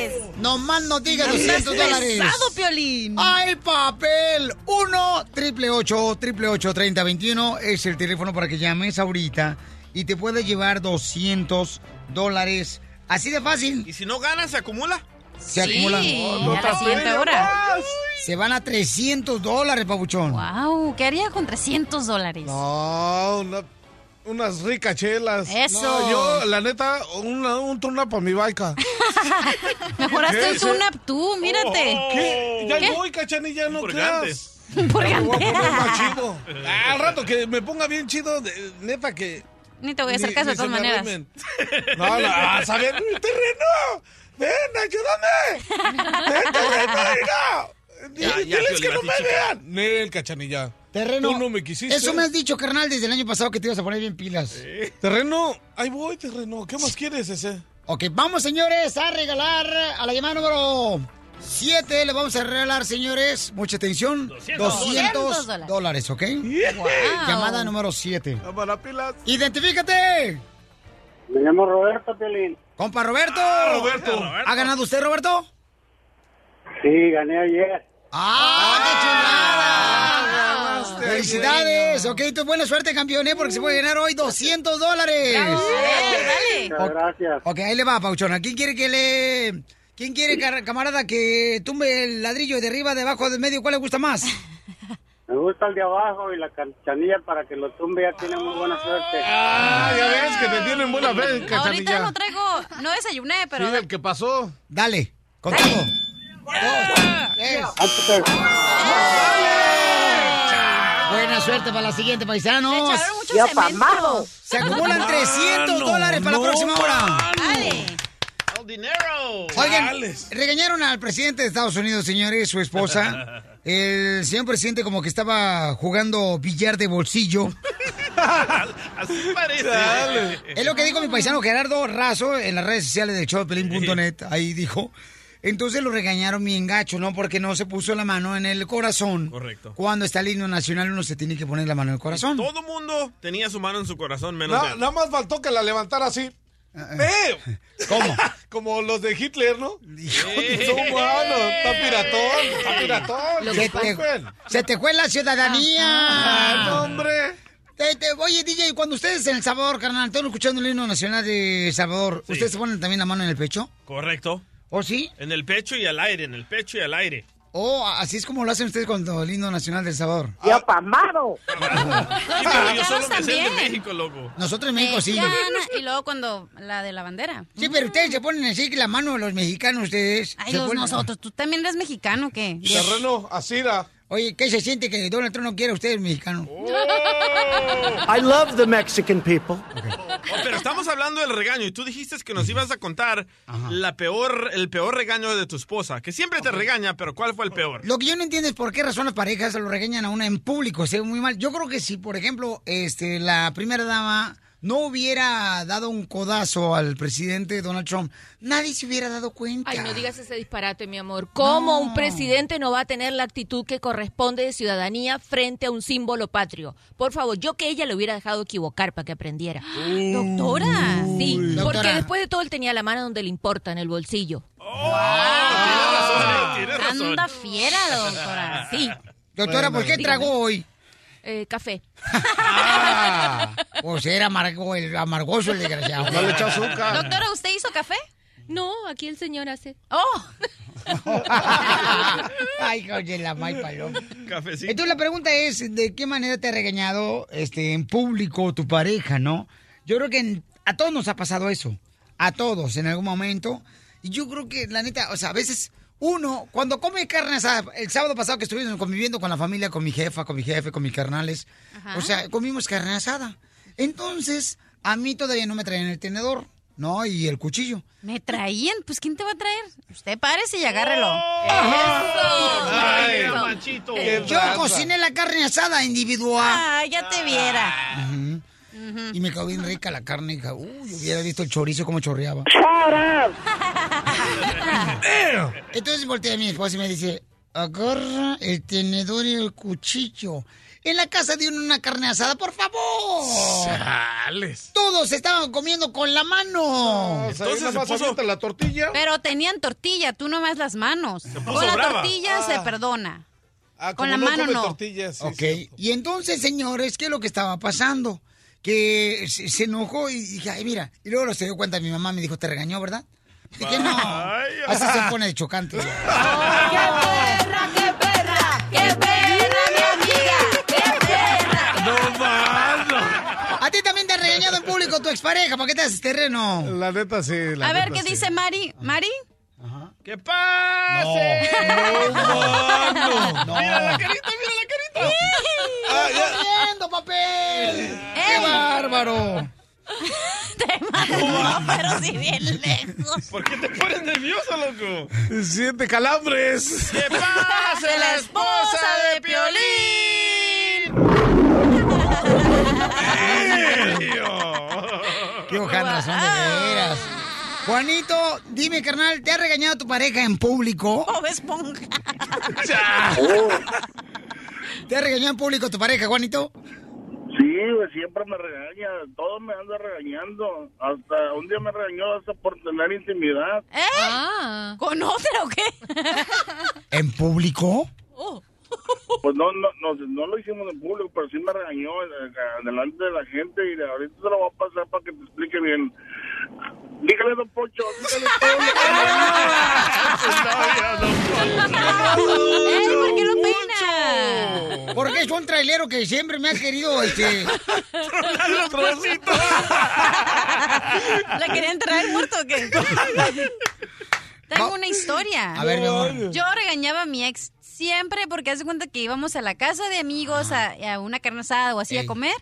No más no diga 200 dólares. Pesado, Piolín! ¡Ay, papel! 1 triple 8 triple 8 30 21 es el teléfono para que llames ahorita y te puedes llevar 200 dólares. Así de fácil. ¿Y si no ganas, se acumula? Se sí, acumulan. a la siguiente hora. Se van a 300 dólares, papuchón. Wow, ¿qué haría con 300 dólares? No, una- unas ricas chelas. Eso. No, yo, la neta, una- un turno para mi baica. Mejoraste el tune-up tú, mírate. ¿Qué? Ya ¿Qué? voy, cachanilla, no creas. <laughs> Por Ya me voy a poner gandera. más chido. <laughs> Al rato que me ponga bien chido, de- neta que... Ni te voy a hacer caso de todas maneras. arrimen. No, no, a saber, terreno. Ven, ayúdame. <laughs> Ven, terreno, mira. Ya, Dile- ya, Diles que no me vean. Nel, cachanilla. Terreno. Tú no me quisiste. Eso me has dicho, carnal, desde el año pasado que te ibas a poner bien pilas. Terreno, ahí voy, terreno. ¿Qué más quieres ese? Ok, vamos, señores, a regalar a la llamada número 7. Le vamos a regalar, señores, mucha atención, 200, 200 dólares. dólares, ¿ok? Wow. Llamada número 7. Para pilas. ¡Identifícate! Me llamo Roberto Piolín. Compa Roberto. Roberto. ¿Ha ganado usted, Roberto? Sí, gané ayer. ¡Ah, qué chulada! ¡Felicidades! Ok, tu buena suerte, campeón, ¿eh? Porque se puede ganar hoy 200 dólares. Dale, Muchas gracias. Ok, ahí le va, Pauchona. ¿Quién quiere que le... ¿Quién quiere, camarada, que tumbe el ladrillo de arriba, de abajo, de medio? ¿Cuál le gusta más? <laughs> Me gusta el de abajo y la cachanilla para que lo tumbe ya tiene muy buena suerte. Ah, ya ves que te tienen buena fe, Ahorita cachanilla. no traigo, no desayuné, pero Sí, el que pasó. Dale, contigo. Dos, tres. Buena suerte para la siguiente, me paisanos. echaron mucho cemento. Se acumulan 300 no, dólares para no, la próxima hora. Dale. ¡El dinero! Oigan, Chales. regañaron al presidente de Estados Unidos, señores, su esposa. <laughs> El señor presidente como que estaba jugando billar de bolsillo. <laughs> Así parece. Es lo que dijo mi paisano Gerardo Razo en las redes sociales de showpelín.net. Ahí dijo. Entonces lo regañaron bien gacho, ¿no? Porque no se puso la mano en el corazón. Correcto. Cuando está el himno nacional uno se tiene que poner la mano en el corazón. Todo mundo tenía su mano en su corazón, menos Na- él. nada más faltó que la levantara así. ¡Eh! <laughs> ¿Cómo? <laughs> Como los de Hitler, ¿no? Hijo <laughs> de- Son humanos. Está piratón. Está piratón. Se te, se te fue la ciudadanía. Ah, no, hombre. Te- te- oye, DJ, cuando ustedes en El Salvador, carnal, están escuchando el himno nacional de El Salvador, ¿ustedes se ponen también la mano en el pecho? Correcto. ¿O sí? En el pecho y al aire, en el pecho y al aire. O así es como lo hacen ustedes con el himno nacional de El Salvador. ¡Ya pamado! <laughs> yo solo me sé de. México, loco. Nosotros en México sí. Mexicana, Y luego cuando la de la bandera. Sí, pero ustedes se ponen así que la mano de los mexicanos, ustedes. Ay, se los ponen- nosotros. ¿Tú también eres mexicano o qué? Terreno, Asira. Oye, ¿qué se siente que Donald Trump no quiere a ustedes mexicanos? I love the Mexican people. Oh, pero estamos hablando del regaño y tú dijiste que nos ibas a contar la peor, el peor regaño de tu esposa, que siempre te regaña, pero ¿cuál fue el peor? Lo que yo no entiendo es por qué razón las parejas lo regañan a una en público, se ve muy mal. Yo creo que si, por ejemplo, este, la primera dama no hubiera dado un codazo al presidente Donald Trump, nadie se hubiera dado cuenta. Ay, no digas ese disparate, mi amor. ¿Cómo un presidente no va a tener la actitud que corresponde de ciudadanía frente a un símbolo patrio? Por favor, yo que ella le hubiera dejado equivocar para que aprendiera. Doctora. Sí, porque Doctora. después de todo él tenía la mano donde le importa, en el bolsillo. Anda fiera, doctora. Sí. Doctora, ¿por qué Dígame. tragó hoy? Eh, café. Ah, o sea, era amargo, el amargoso el desgraciado. No le echó azúcar. Doctora, ¿usted hizo café? No, aquí el señor hace. Oh, <laughs> Ay, oye, la May Paloma. Cafecito. Entonces la pregunta es, ¿de qué manera te ha regañado este, en público tu pareja, no? Yo creo que en- a todos nos ha pasado eso. A todos, en algún momento. Y yo creo que, la neta, o sea, a veces uno, cuando come carne asada, el sábado pasado que estuvimos conviviendo con la familia, con mi jefa, con mi jefe, con mis carnales, Ajá. o sea, comimos carne asada. Entonces, a mí todavía no me traían el tenedor, ¿no? Y el cuchillo. me traían. Pues, ¿quién te va a traer? Usted párese y agárrelo. Ay, Eso. machito. Yo cociné la carne asada individual. Ah, ya te viera. Y me quedó bien rica la carne, hija. Uy, hubiera visto el chorizo como chorreaba. <laughs> <laughs> Entonces volteé a mi esposa y me dice, agarra el tenedor y el cuchillo. En la casa de una carne asada, por favor. Sales. Todos estaban comiendo con la mano. Entonces se puso- la tortilla. Pero tenían tortilla, tú nomás las manos. puso Con la brava. tortilla se perdona. Ah, con la no mano no. tortillas, sí, Ok, cierto. y entonces, señores, ¿qué es lo que estaba pasando? Que se, se enojó y dije, ay, mira. Y luego se dio cuenta, mi mamá me dijo, ¿te regañó, verdad? Dije, no. Así se pone de chocante. ¡Qué perra, qué perra! ¡Qué perra, mi amiga! ¡Qué perra! No más, no. A ti también te ha regañado en público tu expareja, ¿para qué te haces terreno? La neta sí. la A ver, ¿qué sí. dice Mari? ¿Mari? ¡Que pase! No, no. Mira la carita, mira la carita. Ah, ya. viendo papel! ¡Qué bárbaro! Te mando, no, pero si bien lejos. ¿Por qué te pones nervioso, loco? Siente calambres. ¡Que pase la esposa de Piolín! ¡Qué hojanas son de veras! Juanito, dime, carnal, ¿te ha regañado tu pareja en público? Bob Esponja. <laughs> ¿Te ha regañado en público tu pareja, Juanito? Güey, siempre me regaña, todo me anda regañando. Hasta un día me regañó hasta por tener intimidad. ¿Eh? Ah. ¿Con otra o qué? <laughs> ¿En público? Pues no, no, no, no lo hicimos en público, pero sí me regañó eh, delante de la gente y ahorita te lo voy a pasar para que te explique bien. Dígale, don Poncho, dígale <laughs> <laughs> ¡Eh, por Porque es un trailero que siempre me ha querido, este... <laughs> ¿La quería enterrar muerto o qué? <laughs> Tengo una historia. A ver, mi amor. Yo regañaba a mi ex siempre porque hace cuenta que íbamos a la casa de amigos a, a una carne asada o así Ey. a comer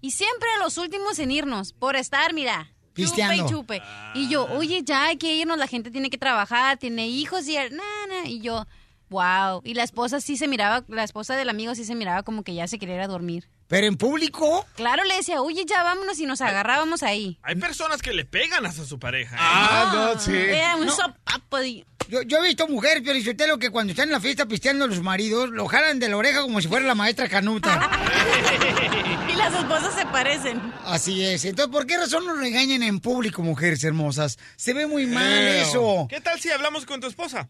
y siempre a los últimos en irnos por estar, mira. Chupe y chupe. Y yo, oye, ya hay que irnos, la gente tiene que trabajar, tiene hijos y él, na, na. Y yo, wow. Y la esposa sí se miraba, la esposa del amigo sí se miraba como que ya se quería ir a dormir. ¿Pero en público? Claro, le decía, oye, ya vámonos y nos agarrábamos ahí. Hay personas que le pegan hasta su pareja. ¿eh? Ah, no, sí. Era un No. sopapo de- Yo, yo he visto mujeres, Piolichotelo, que cuando están en la fiesta pisteando los maridos, lo jalan de la oreja como si fuera la maestra Canuta. <laughs> Y las esposas se parecen. Así es. Entonces, ¿por qué razón nos regañan en público, mujeres hermosas? Se ve muy mal eso. ¿Qué tal si hablamos con tu esposa?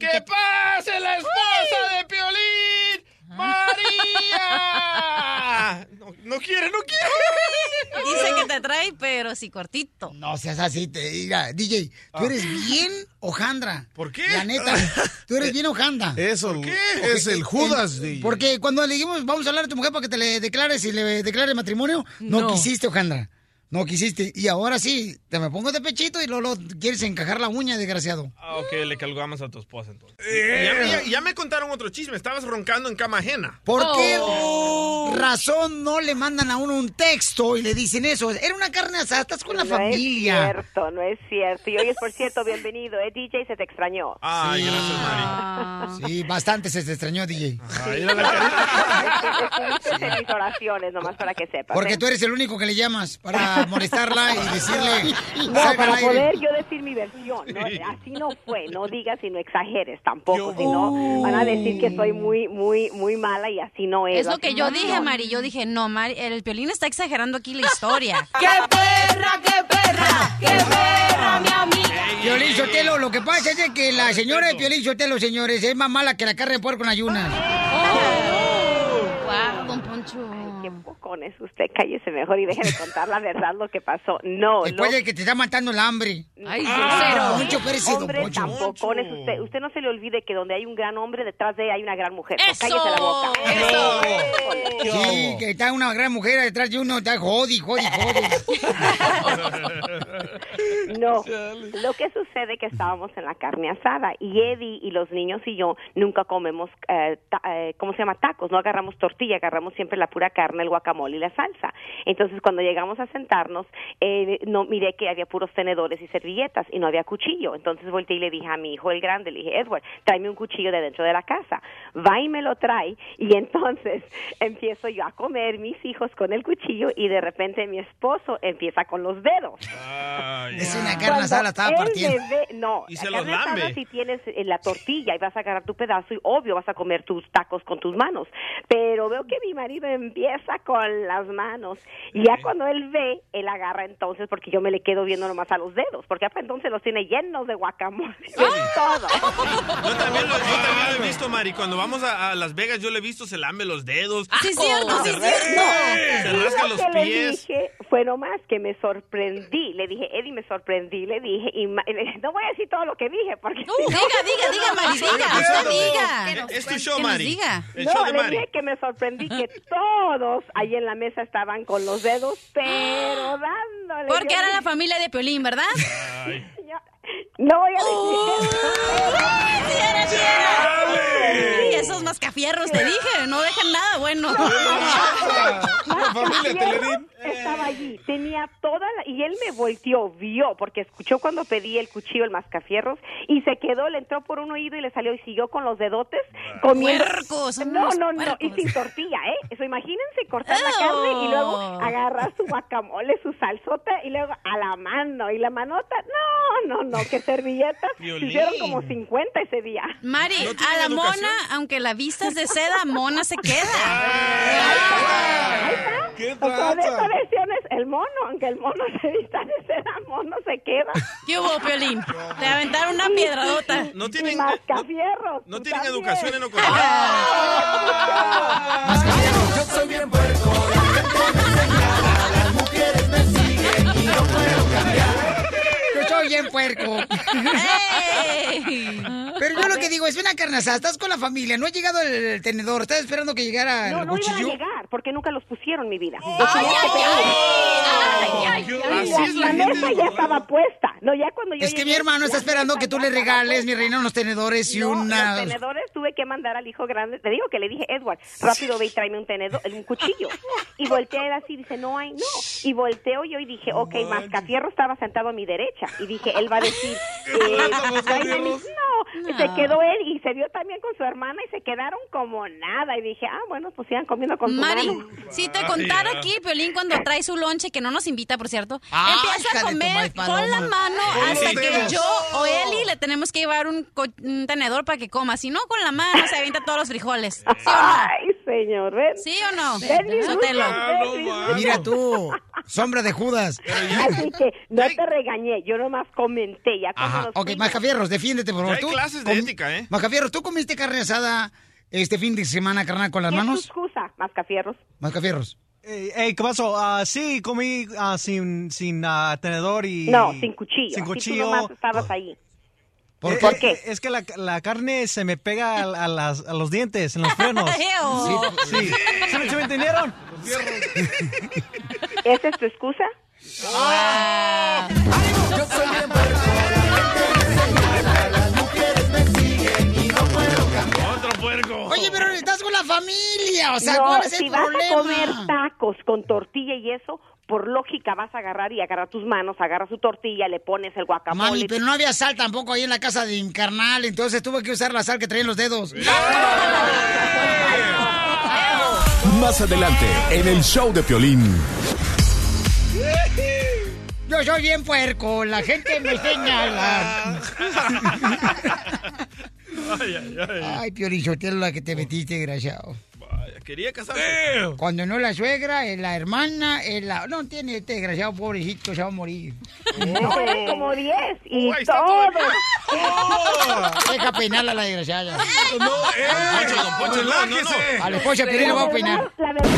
¡Que pase la esposa de Piolín! ¡María! <laughs> No, no quiere, no quiere. Dice que te trae, pero sí cortito. No seas así, te diga. DJ, tú eres bien hojandra. ¿Por qué? La neta, tú eres bien hojandra. Eso es el Judas, DJ. Porque cuando le dijimos, vamos a hablar a tu mujer para que te le declares y le declare matrimonio, no, No. quisiste, hojandra. No quisiste. Y ahora sí, te me pongo de pechito y luego quieres encajar la uña, desgraciado. Ah, ok, le colgamos a tu esposa entonces. Eh. Ya, me- ya- ya me contaron otro chisme. Estabas roncando en cama ajena. ¿Por qué Oh. razón no le mandan a uno un texto y le dicen eso? Era una carne asada, estás con la no familia. es cierto, no es cierto. Y hoy es, por cierto, bienvenido, ¿eh? DJ se te extrañó. Ay, Sí. gracias, Mari. Sí, bastante se te extrañó, DJ. Estuviste en mis oraciones, nomás para que sepas. Porque ¿eh? tú eres el único que le llamas para molestarla y decirle. No, para aire. poder yo decir mi versión. ¿no? Así no fue. No digas y no exageres tampoco. Si no, van a decir que soy muy, muy, muy mala y así no es. Es lo que yo no dije, son. Mari. Yo dije, no, Mari, el Piolín está exagerando aquí la historia. <laughs> ¡Qué perra, qué perra! ¡Qué perra, mi amiga! Piolín Sotelo, lo que pasa es de que la señora de Piolín Sotelo, señores, es más mala que la carne de puerco en ayunas. Wow, don Poncho. Qué bocón es usted. Cállese mejor y deje de contar la verdad lo que pasó. No, <laughs> Después lo- de que te está matando el hambre. Ay, Ah, Poncho Pérez y don Hombre tampoco es usted. Usted no se le olvide que donde hay un gran hombre, detrás de él hay una gran mujer. So, ¡Eso! cállese la boca. Sí, que está una gran mujer detrás de uno, está jodi, jodi, jodi. <laughs> <laughs> No, lo que sucede es que estábamos en la carne asada y Eddie y los niños y yo nunca comemos, eh, ta- eh, ¿cómo se llama? Tacos, no agarramos tortilla, agarramos siempre la pura carne, el guacamole y la salsa. Entonces cuando llegamos a sentarnos, eh, no miré que había puros tenedores y servilletas y no había cuchillo. Entonces volteé y le dije a mi hijo el grande, le dije, Edward, tráeme un cuchillo de dentro de la casa. Va y me lo trae y entonces <laughs> empiezo yo a comer mis hijos con el cuchillo y de repente mi esposo empieza con los dedos. Es una carne asada, la estaba Cuando él partiendo. ve- no, Y se los lambe. si tienes eh, la tortilla y vas a agarrar tu pedazo y obvio vas a comer tus tacos con tus manos. Pero veo que mi marido empieza con las manos y ya cuando él ve, él agarra entonces porque yo me le quedo viendo nomás a los dedos, porque hasta entonces los tiene llenos de guacamole, de <laughs> todo. Yo también, lo, yo también lo he visto, Mari. Cuando vamos a, a Las Vegas, yo lo he visto, se lambe los dedos. Sí, es cierto, sí, es cierto. Se rasca lo los que le pies. dije fue nomás que me sorprendí. Le dije, Eddie, me sorprendí. Le dije, y no voy a decir todo lo que dije porque... no- Diga, diga, diga, Mari, diga, usted diga. Es tu show, Mari. diga. El no, show de le Mari. dije que me sorprendí que todos ahí en la mesa estaban con los dedos, pero dándole. Porque era la dije, familia de Piolín, ¿verdad? No voy a decir ¡Sí era, sí era! Sí, esos mascafierros te dije, no dejan nada bueno. La familia Telerín. Estaba allí, tenía toda la... Y él me volteó, vio, porque escuchó cuando pedí el cuchillo, el mascafierros, y se quedó, le entró por un oído y le salió y siguió con los dedotes comiendo... Puercos, No, no, no, y sin tortilla, ¿eh? Eso, imagínense cortar la carne y luego Oh. agarrar su guacamole, su salsota, y luego a la mano, y la manota, no, no, no, que servilletas, <laughs> Violín. hicieron como 50 ese día. Mari, a la mona, aunque la vista es de seda, mona se queda. <laughs> ¿Qué O sea, de esta versión es el mono, aunque el mono se vista de seda, mono se queda. ¿Qué hubo, Piolín? Te aventaron una piedradota. No tienen, mascafierros. no tú tienen también. educación en Ocotlán. Yo soy bien puerco, las mujeres me siguen y no puedo cambiar. Soy bien puerco. Pero yo lo que digo es una carne asada, estás con la familia, no ha llegado el tenedor, estás esperando que llegara No, el no iban a cuchillo. llegar, porque nunca los pusieron, mi vida. La, Así es la la gente mesa ya estaba puesta. No, ya cuando yo Es que llegué, mi hermano está esperando que tú le regales, mi reina, unos tenedores y No, una... los tenedores tuve que mandar al hijo grande. Te digo que le dije, Edward, rápido ve y tráeme un tenedor, un cuchillo. Y volteé él así, dice, no hay, no. Y volteo yo y dije, ok, Mascafierro estaba sentado a mi derecha. Y dije, él va a decir, <laughs> eh, no, se quedó él y se vio también con su hermana y se quedaron como nada. Y dije, ah, bueno, pues sigan comiendo con su Mari, si te contara aquí, Piolín, cuando <laughs> trae su lonche, que no nos invita, por cierto, Ah, empieza a comer con la mano Con hasta que yo o Eli le tenemos que llevar un, co- un tenedor para que coma. Si no, con la mano se avienta todos los frijoles. ¿Sí o no? Ay, señor, ven. ¿Sí o no? Ven, mi Sotelo. Lucha, Mira tú, sombra de Judas. Así que no te regañé, yo nomás comenté. Ya Ajá, ok, Mascafierros, defiéndete, por favor. Ya hay Tú clases de ética, ¿eh? Mascafierros, ¿tú comiste carne asada este fin de semana, carnal, con las ¿Qué manos? excusa, Mascafierros? Mascafierros. Eh, hey, ¿qué pasó? Ah, sí, comí ah, sin, sin ah, tenedor y... No, sin cuchillo. Sin Así cuchillo. tú nomás estabas ahí. ¿Por, ¿Por qué? Es que la, la carne se me pega a, a las- a los dientes, en los frenos. <laughs> sí, sí. ¿Sí me- sí me entendieron? <laughs> ¿Esa es tu excusa? Otro familia, o sea, no, ¿cuál es si el vas problema? a comer tacos con tortilla y eso, por lógica vas a agarrar y agarrar tus manos, agarras su tortilla, le pones el guacamole. Mami, pero no había sal tampoco ahí en la casa de mi carnal, entonces tuve que usar la sal que traía en los dedos. Más adelante, en el show de Piolín. Yo soy bien puerco, la gente me señala. <laughs> Ay, ay, ay. Ay, Piorichotelo, la que te metiste, desgraciado. Quería casarse. Cuando no la suegra, es la hermana, es la... No, tiene este desgraciado pobrecito, se va a morir. No, eres como 10 y Oh, está todo. Deja peinarla a la desgraciada. No, eh. Don Poncho, no, no, no. A la esposa Piolín le voy a peinar. La verdad,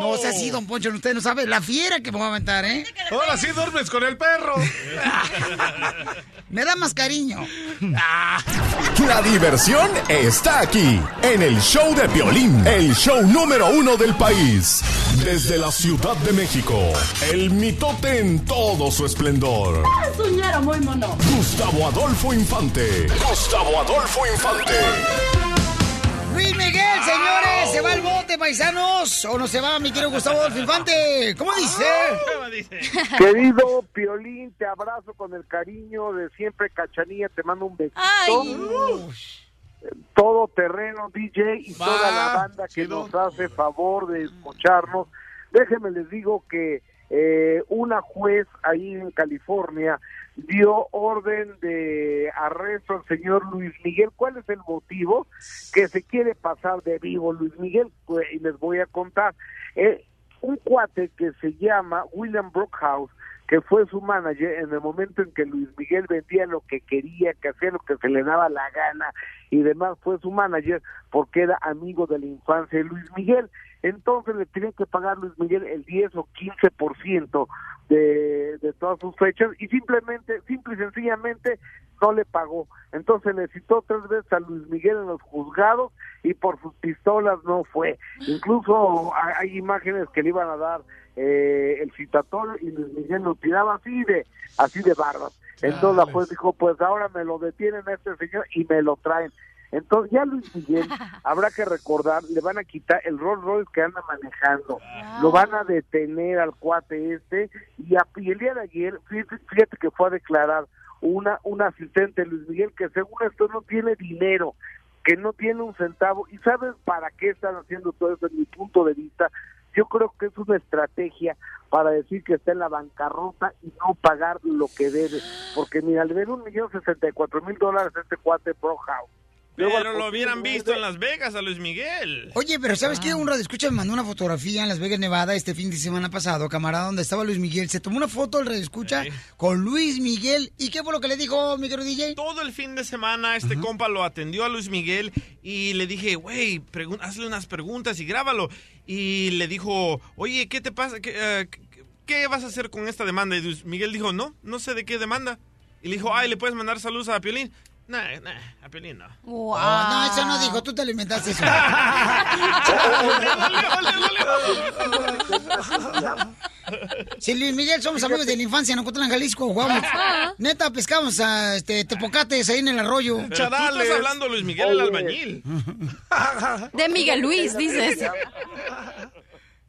No sea así, don Poncho, usted no sabe la fiera que me voy a aventar, ¿eh? Ahora sí duermes con el perro. <laughs> Me da más cariño. <laughs> La diversión está aquí, en el show de Piolín, el show número uno del país. Desde la Ciudad de México, el mitote en todo su esplendor. Es un muy mono. Gustavo Adolfo Infante. Gustavo Adolfo Infante. Luis Miguel, señores, ¿se va al bote, paisanos? ¿O no se va, mi querido Gustavo Infante? ¿Cómo dice? Querido Piolín, te abrazo con el cariño de siempre, Cachanilla, te mando un besito. Todo terreno, DJ y toda la banda que nos hace favor de escucharnos. Déjenme les digo que eh, una juez ahí en California dio orden de arresto al señor Luis Miguel. ¿Cuál es el motivo? Que se quiere pasar de vivo Luis Miguel. Pues, Y les voy a contar. Eh, un cuate que se llama William Brookhouse, que fue su manager en el momento en que Luis Miguel vendía lo que quería, que hacía lo que se le daba la gana y demás, fue su manager porque era amigo de la infancia de Luis Miguel. Entonces le tenían que pagar Luis Miguel el 10 o 15% de, de todas sus fechas y simplemente, simple y sencillamente no le pagó. Entonces le citó tres veces a Luis Miguel en los juzgados y por sus pistolas no fue. Incluso hay, hay imágenes que le iban a dar eh, el citatorio y Luis Miguel lo tiraba así de así de barbas. Entonces la juez dijo, pues ahora me lo detienen a este señor y me lo traen. Entonces ya Luis Miguel, <laughs> habrá que recordar, le van a quitar el Rolls Royce que anda manejando, lo van a detener al cuate este y, a- y el día de ayer, fíjate, fíjate que fue a declarar una, un asistente Luis Miguel que según esto no tiene dinero, que no tiene un centavo y sabes para qué están haciendo todo eso en mi punto de vista. Yo creo que es una estrategia para decir que está en la bancarrota y no pagar lo que debe. Porque mira, le debe un millón sesenta y cuatro mil dólares a este cuate Brockhouse. Luego, Pero lo hubieran visto en Las Vegas a Luis Miguel. Oye, pero ¿sabes qué? Un radio escucha me mandó una fotografía en Las Vegas, Nevada, este fin de semana pasado, camarada, donde estaba Luis Miguel. Se tomó una foto el radio escucha con Luis Miguel. ¿Y qué fue lo que le dijo, mi querido DJ? Todo el fin de semana este compa lo atendió a Luis Miguel y le dije, güey, hazle unas preguntas y grábalo. Y le dijo, oye, ¿qué te pasa? ¿Qué, eh, qué- qué vas a hacer con esta demanda? Y Luis Miguel dijo, no, no sé de qué demanda. Y le dijo, ay, ¿le puedes mandar saludos a Piolín? Nah, nah, a Piolín no. Oh, no, eso no dijo, tú te lo inventaste eso. <laughs> Sí, Luis Miguel, somos amigos de la infancia en Ocotlán, Jalisco, jugamos. Neta, pescamos a este, tepocates ahí en el arroyo. Tú estás hablando Luis Miguel, el albañil. De Miguel Luis, dices.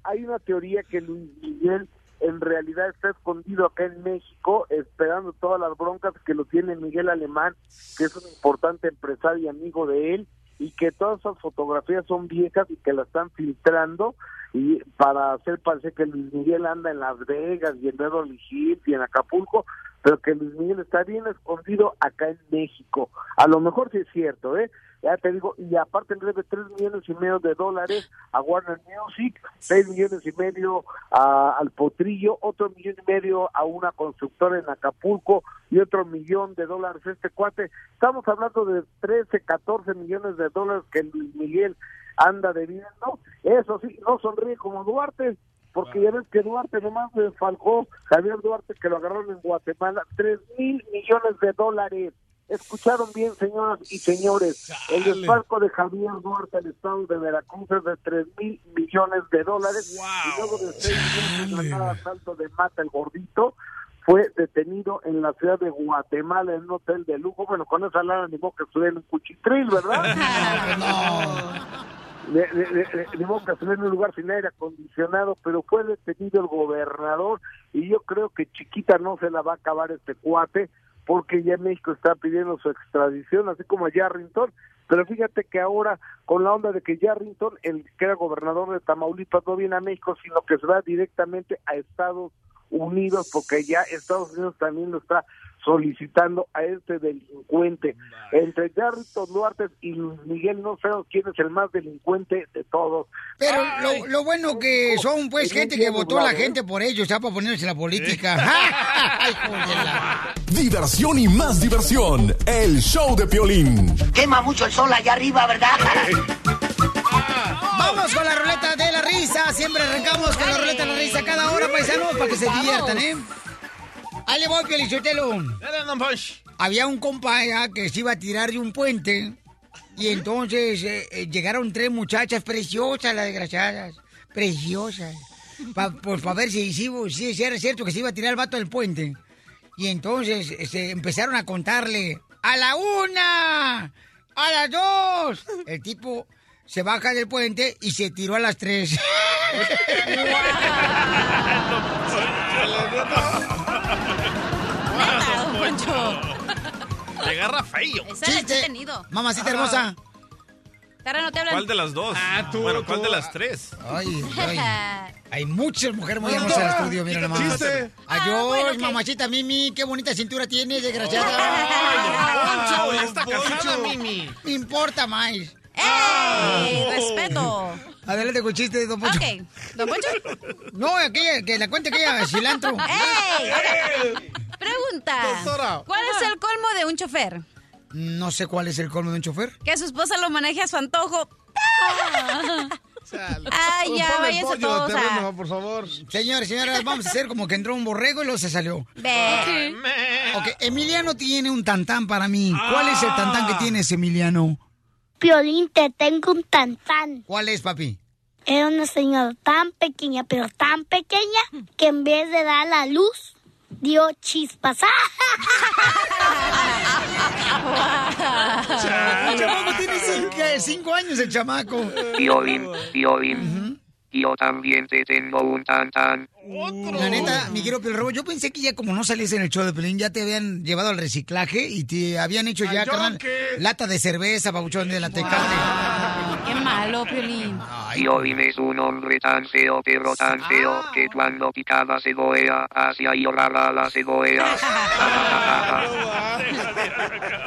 Hay una teoría que Luis Miguel en realidad está escondido acá en México, esperando todas las broncas que lo tiene Miguel Alemán, que es un importante empresario y amigo de él, y que todas esas fotografías son viejas y que las están filtrando y para hacer parecer que Luis Miguel anda en Las Vegas y en Beverly Hills y en Acapulco, pero que Luis Miguel está bien escondido acá en México. A lo mejor sí es cierto, ¿eh? Ya te digo, y aparte le debe 3 millones y medio de dólares a Warner Music, 6 millones y medio a- al Potrillo, otro millón y medio a una constructora en Acapulco y otro millón de dólares a este cuate. Estamos hablando de 13, 14 millones de dólares que Luis Miguel anda debiendo. Eso sí, no sonríe como Duarte, porque ya ves que Duarte nomás falcó, Javier Duarte, que lo agarraron en Guatemala, tres mil millones de dólares. Escucharon bien, señoras y señores, el desfalco de Javier Duarte al estado de Veracruz es de tres mil millones de dólares. Y luego de seis meses la asalto de Mata el Gordito, fue detenido en la ciudad de Guatemala en un hotel de lujo. Bueno, con esa lana ni modo que estuviera en un cuchitril, ¿verdad? <laughs> de, de, de- ni modo que estuviera en un lugar sin aire acondicionado, pero fue detenido el gobernador y yo creo que chiquita no se la va a acabar este cuate porque ya México está pidiendo su extradición, así como a Yarrington, pero fíjate que ahora con la onda de que Yarrington, el que era gobernador de Tamaulipas, no viene a México, sino que se va directamente a Estados Unidos, porque ya Estados Unidos también lo está solicitando a este delincuente. Entre Yarrington Duarte y Luis Miguel no sé quién es el más delincuente de todos. Pero lo, lo bueno que son, pues, gente que votó la gente por ellos, ya para ponerse en la política. <laughs> Diversión y más diversión. El show de Piolín. Quema mucho el sol allá arriba, ¿verdad? Vamos con la ruleta de la risa. Siempre arrancamos con la ruleta de la risa cada hora, paisanos, para que se diviertan, ¿eh? Ahí le voy, Pielichotelo. Había un compa ya que se iba a tirar de un puente. Y entonces eh, eh, llegaron tres muchachas preciosas, las desgraciadas. Preciosas. Pa- pues para ver si, si, si, era cierto que se iba a tirar el vato del puente. Y entonces este, empezaron a contarle. ¡A la una! ¡A las dos! El tipo se baja del puente y se tiró a las tres. <laughs> <laughs> Poncho. <laughs> Le agarra feo. Esa la he tenido. Mamacita hermosa. Tara, no te hablan. ¿Cuál de las dos? bueno, ¿cuál de las tres? Ay, ay. <laughs> Hay muchas mujeres muy hermosas en el estudio, mira nomás. chiste. Adiós, mamachita Mimi, qué bonita cintura tienes, desgraciada. <laughs> Poncho, ya está casada, Mimi. Me importa más. ¡Ey! ¡Respeto! Adelante con chiste, don Poncho. Ok. ¿Don Poncho? No, aquella, que la cuente aquella, cilantro. <laughs> ¡Ey! Pregunta. Doctora. ¿Cuál es el colmo de un chofer? No sé cuál es el colmo de un chofer. Que su esposa lo maneje a su antojo. Ay, ya, váyanse todos a... por favor. Señores, señoras, vamos a hacer como que entró un borrego y luego se salió. Ve. Ok, Emiliano tiene un tantán para mí. ¿Cuál es el tantán que tienes, Emiliano? Piolín, te tengo un tantán. ¿Cuál es, papi? Era una señora tan pequeña, pero tan pequeña, que en vez de dar la luz, dio chispas. <laughs> El chamaco tiene cinco, cinco años, el chamaco. Piolín, Piolín. Yo también te tengo un tantán. La neta, mi querido Piel Robo, yo pensé que ya como no salías en el show de Pelín, ya te habían llevado al reciclaje y te habían hecho ya, Al carnal, lata de cerveza, babuchón de la tecate. Qué malo, Piolín. Piolín es un hombre tan feo, pero tan feo, que cuando picaba cebolla, hacía llorar a la cebolla. <laughs> <laughs> <laughs>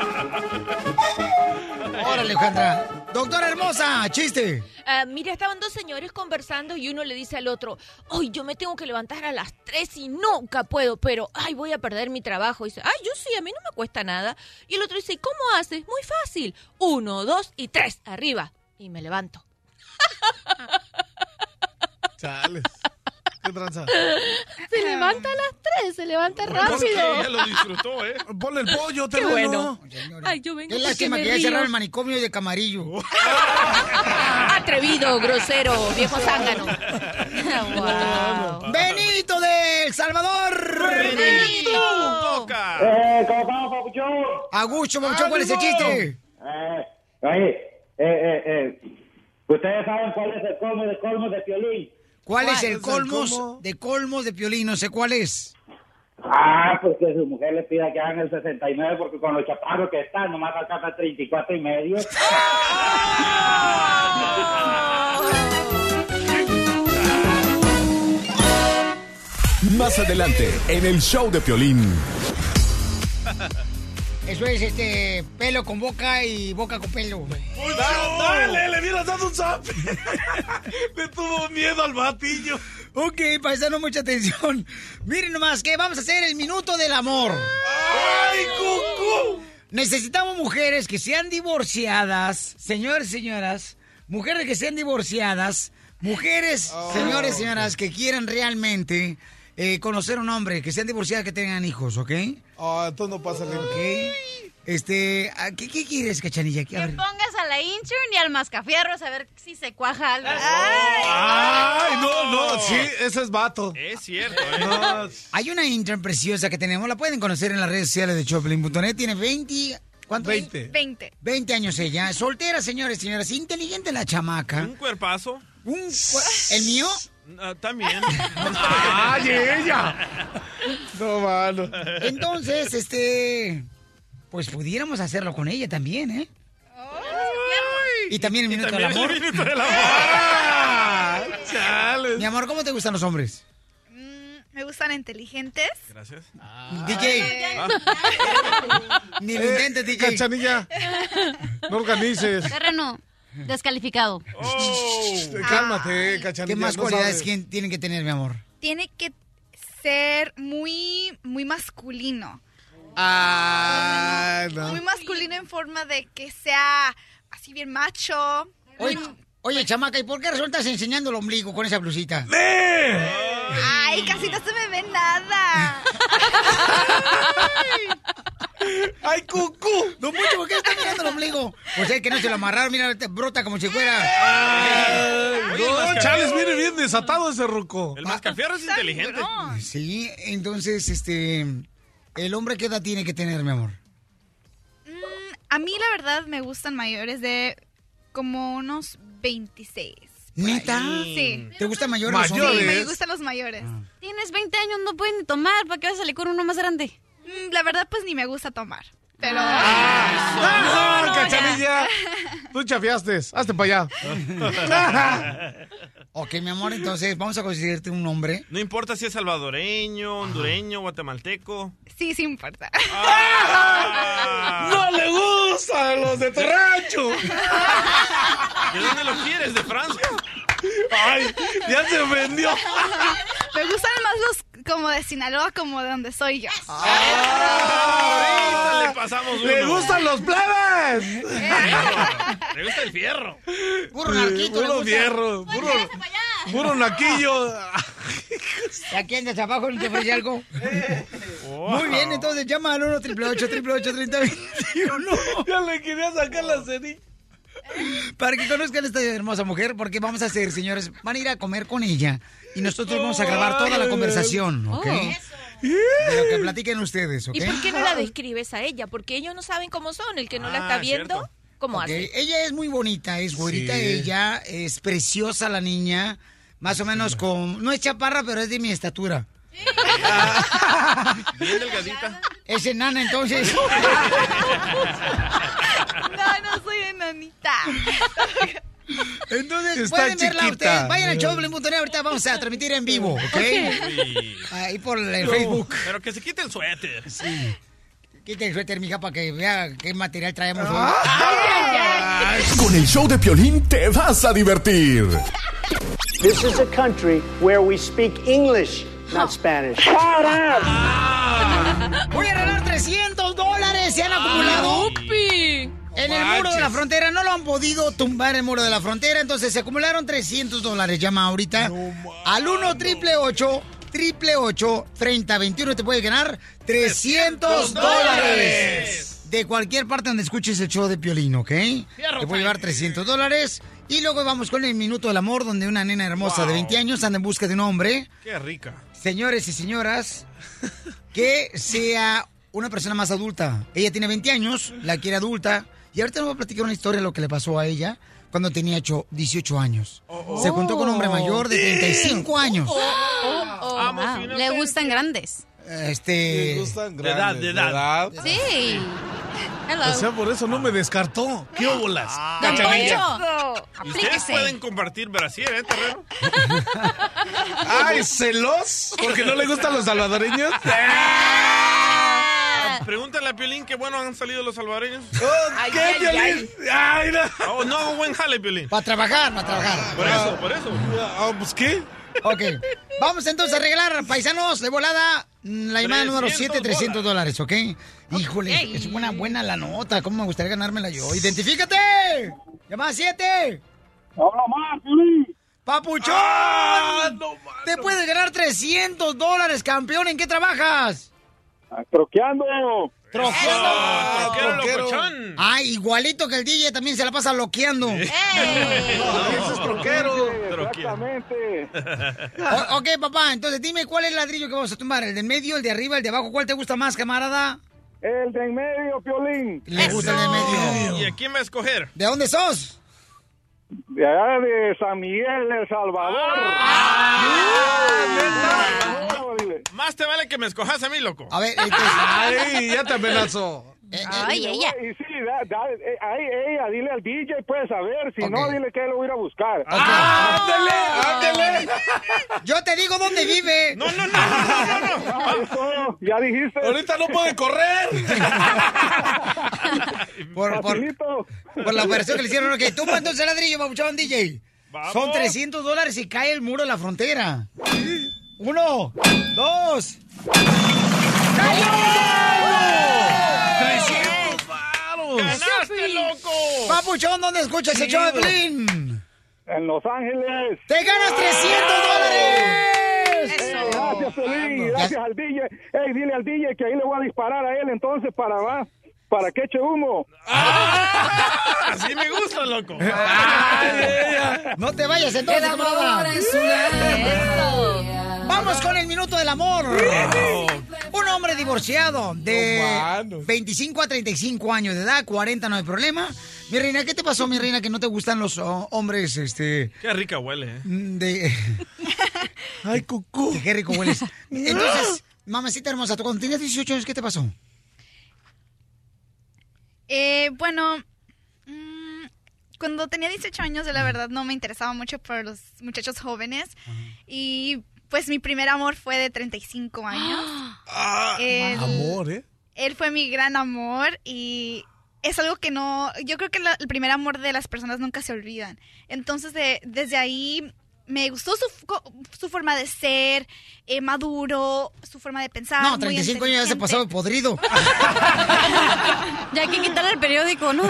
Alejandra. Doctora hermosa, chiste. Ah, mira, estaban dos señores conversando y uno le dice al otro, hoy yo me tengo que levantar a las tres y nunca puedo, pero ay, voy a perder mi trabajo. Y dice, ay, yo sí, a mí no me cuesta nada. Y el otro dice, ¿cómo haces? Muy fácil. Uno, dos y tres, arriba. Y me levanto. <laughs> Chales. ¿Qué tranza? Se levanta a las tres, se levanta rápido. Ella lo disfrutó, ¿eh? Ponle el pollo, Qué terreno. bueno. Ay, yo vengo porque lástima me que ya cerraron el manicomio de Camarillo. <laughs> Atrevido, grosero, viejo zángano. <laughs> Wow. Benito de El Salvador. Benito. Eh, ¿cómo estamos, papuchón? Augusto, Papuchón, ¿cuál es el chiste? Eh, oye, eh, eh, eh, ¿ustedes saben cuál es el colmo de colmo de Piolín? ¿Cuál es el colmos de colmos de Piolín? No sé cuál es. Ah, pues que su mujer le pida que hagan el 69 porque con los chaparros que están nomás alcanza 34 y medio. Más adelante, en el show de Piolín. <laughs> Eso es este pelo con boca y boca con pelo. Dale, le hubieras dado un zap. <laughs> le tuvo miedo al batillo. Ok, paisano, mucha atención. Miren nomás que vamos a hacer el minuto del amor. ¡Ay, cucú! Necesitamos mujeres que sean divorciadas, señores y señoras, mujeres que sean divorciadas, mujeres, Oh. señores y señoras, que quieran realmente eh, conocer a un hombre, que sean divorciadas, que tengan hijos, ¿ok? Ah, entonces no pasa nada. Ok. Este, ¿a ¿qué, qué quieres, cachanilla? ¿Qué- a Que pongas a la intern y al mascafierros a ver si se cuaja algo. Ay, no, no, sí, ese es vato. Es cierto, ¿eh? No, Hay una intern preciosa que tenemos, la pueden conocer en las redes sociales de Choplin.net, tiene 20... ¿Cuántos? 20. 20. 20 años ella, soltera, señores y señoras, inteligente la chamaca. Un cuerpazo. Un cua- ¿El mío? Ah, también. <laughs> ¡Ay, ella! No, mano. Entonces, este... Pues pudiéramos hacerlo con ella también, ¿eh? Y también el minuto del el amor. minuto del amor. Ah, chales. Mi amor, ¿cómo te gustan los hombres? Me gustan inteligentes. Gracias. DJ. Ni lo Eh, intentes, DJ. Cachanilla, no organices. Terreno, descalificado. Cálmate, cachanilla. ¿Qué más no cualidades sabes. tienen que tener, mi amor? Tiene que ser muy, muy masculino. Ah, no. Muy masculino en forma de que sea así bien macho. Oye, oye, chamaca, ¿y por qué resultas enseñando el ombligo con esa blusita? Ay, casi no se me ve nada. <laughs> ¡Ay, cucú! Don Mucho, ¿por qué está mirando el ombligo? Pues es que no se lo amarraron, mira, te brota como si fuera... No, Chales, viene bien desatado ese ruco. El mascafierro es inteligente. Sí, entonces, este... ¿El hombre qué edad tiene que tener, mi amor? A mí la verdad me gustan mayores de como unos 26. ¿Neta? Sí. ¿Te gustan mayores los Sí, me gustan los mayores. Tienes 20 años, no puedes ni tomar. ¿Para qué vas a salir con uno más grande? Mm, La verdad, pues ni me gusta tomar. Pero. ¡Ah, no, cachanilla! <laughs> Tú chafiaste. Hazte para allá. <laughs> ok, mi amor, entonces vamos a considerarte un hombre. No importa si es salvadoreño, hondureño, guatemalteco. Sí, sí importa. <laughs> ¡No le gustan los de tu rancho! ¿De dónde lo quieres? ¿De Francia? ¡Ay! ¡Ya se vendió! <laughs> Me gustan más los como de Sinaloa, como de donde soy yo. Ahorita le pasamos uno. ¡Le gustan los plebes! Le gusta el fierro. Puro narquito, Puro fierro. Puro, puro naquillo. ¿Aquí andas abajo? ¿No te ofrece algo? Muy bien, entonces llama al 1 888 3021 Ya le quería sacar la cerilla. Para que conozcan a esta hermosa mujer, porque vamos a hacer, señores, van a ir a comer con ella y nosotros vamos a grabar toda la conversación, ¿ok? De lo que platiquen ustedes, ¿ok? ¿Y por qué no la describes a ella? Porque ellos no saben cómo son. El que no la está Ah, viendo, cierto. ¿cómo Ok, hace? Ella es muy bonita, es güerita Sí. ella, es preciosa la niña, más o menos con... No es chaparra, pero es de mi estatura. <laughs> Bien delgadita. Es enana, entonces. <laughs> No, soy enanita. Entonces, Está pueden verla chiquita. ustedes. Vayan al show de ahorita vamos a transmitir en vivo, ¿ok? Sí. Ahí por el No, Facebook. Pero que se quite el suéter. Sí. Quita el suéter, mija, para que vea qué material traemos hoy. Ah. Con el show de Piolín te vas a divertir. This is a country where we speak English, not Spanish. Voy a regalar 300 dólares. Se han acumulado. En el muro de la frontera no lo han podido tumbar el muro de la frontera, entonces se acumularon 300 dólares. Llama ahorita al 1 triple 8 triple 8 30 21 te puede ganar 300 dólares. De cualquier parte donde escuches el show de Piolín, ¿ok? Te puede llevar 300 dólares. Y luego vamos con el minuto del amor, donde una nena hermosa de 20 años anda en busca de un hombre. Qué rica. Señores y señoras, <laughs> que sea una persona más adulta. Ella tiene 20 años, la quiere adulta. Y ahorita nos voy a platicar una historia de lo que le pasó a ella cuando tenía ocho- 18 años. Se juntó con un hombre mayor de 35 años. Oh, wow. Le gustan grandes. Este. Me gustan De edad, grandes, de edad. Sí. Hello. O sea, por eso no me descartó. ¿Qué óbolas? Cachanilla. Poncho, Y Ustedes pueden compartir brasier, ¿eh, terreno? <laughs> ¡Ay, celos! ¿Porque no le gustan los salvadoreños? <laughs> Pregúntale a Piolín qué bueno han salido los salvadoreños. ¿Qué, Piolín? ¡Ay, no! Oh, no, un buen jale, Piolín. Para trabajar, para trabajar. Por eso, por eso. Ah, pues, ¿qué? Ok. Vamos entonces a regalar, paisanos, de volada, la llamada número 7, 300 dólares, ¿ok? Híjole, es buena, buena la nota. ¿Cómo me gustaría ganármela yo? ¡Identifícate! Llamada 7. ¡Hola más, Piolín! ¡Papuchón! ¡Te puedes ganar 300 dólares, campeón! ¿En qué trabajas? ¡Troqueando! ¡Troqueando! Ah, troquero locochón. Ah, igualito que el DJ también se la pasa loqueando. ¡Ese es troquero! Exactamente. O- ok, papá, entonces dime cuál es el ladrillo que vamos a tumbar, el de en medio, el de arriba, el de abajo, ¿cuál te gusta más, camarada? El de en medio, Piolín. Le gusta el de en medio. ¿Y a quién va a escoger? ¿De dónde sos? De allá de San Miguel, El Salvador. Más te vale que me escojas a mí, loco. A ver, entonces... <laughs> Ay, <laughs> ya te amenazó. Ay, ella. Y sí, da, da- eh, ahí, ella, dile al DJ, puedes saber. Si no, dile que lo voy a ir a buscar. ¡Ándale! ¡Ándale! <laughs> Yo te digo dónde vive. No, no, no, Ah, eso, ya dijiste. Ahorita no puede correr. Por, por, Facilito. por la operación que le hicieron. Ok, tumba entonces el ladrillo, papuchón, DJ. Son 300 dólares y cae el muro de la frontera. Uno, dos. ¡Cayó! ¡300 varos! ¡Ganaste, loco! Papuchón, ¿dónde escuchas el show de Pelín? En Los Ángeles. ¡Te ganas 300 dólares! Eh, gracias, Pelín. Gracias al DJ. Ey, dile al DJ que ahí le voy a disparar a él entonces para va, para que eche humo. <laughs> Así me gusta, loco. No te vayas entonces, Vamos con el minuto del amor. Un hombre divorciado de 25 a 35 años de edad, 40 no hay problema. Mi reina, ¿qué te pasó, mi reina, que no te gustan los oh, hombres, este, Qué rica huele, ¿eh? de... <laughs> Ay, cucú. Qué rico hueles. <laughs> Entonces, mamacita hermosa, tú cuando tenías 18 años, ¿qué te pasó? Eh, bueno, mm, cuando tenía 18 años, de la verdad no me interesaba mucho por los muchachos jóvenes. Y pues mi primer amor fue de 35 años. <gasps> Él- Amor, ¿eh? Él fue mi gran amor y es algo que no, yo creo que la- el primer amor de las personas nunca se olvidan. Entonces de- desde ahí me gustó su, su forma de ser, eh, maduro, su forma de pensar. No, muy 35 años ya se de podrido. <laughs> Ya hay que quitarle el periódico, ¿no? <laughs>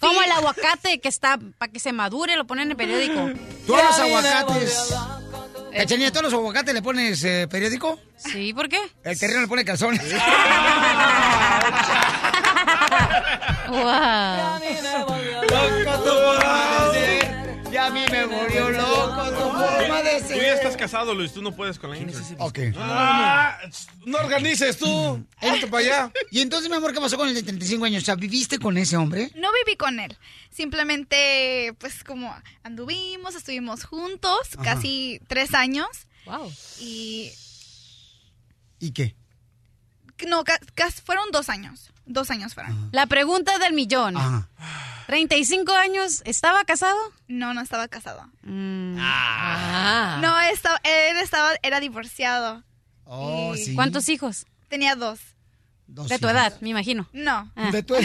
Como el aguacate que está para que se madure, lo ponen en el periódico. Tú a los aguacates. Cachanilla, ¿tú a los aguacates le pones eh, periódico? Sí, ¿por qué? El terreno le pone calzones. <laughs> Loco a mí me volvió loco tu forma de Tú ser. ya estás casado, Luis, tú no puedes con la Ingrid. Ok. Ah, no organices tú. Vente para allá. <laughs> Y entonces, mi amor, ¿qué pasó con el de 35 años? O sea, ¿viviste con ese hombre? No viví con él. Simplemente, pues como anduvimos, estuvimos juntos Ajá. casi tres años. Wow. Y ¿Y qué? No, fueron dos años. Dos años fueron. La pregunta del millón. Ajá. 35 años, ¿estaba casado? No, no estaba casado. Mm. Ah. No, estaba, él estaba, era divorciado. Oh, Y- sí. ¿Cuántos hijos? Tenía dos. Dos De tu edad, me imagino. No. Ah. De tu <laughs>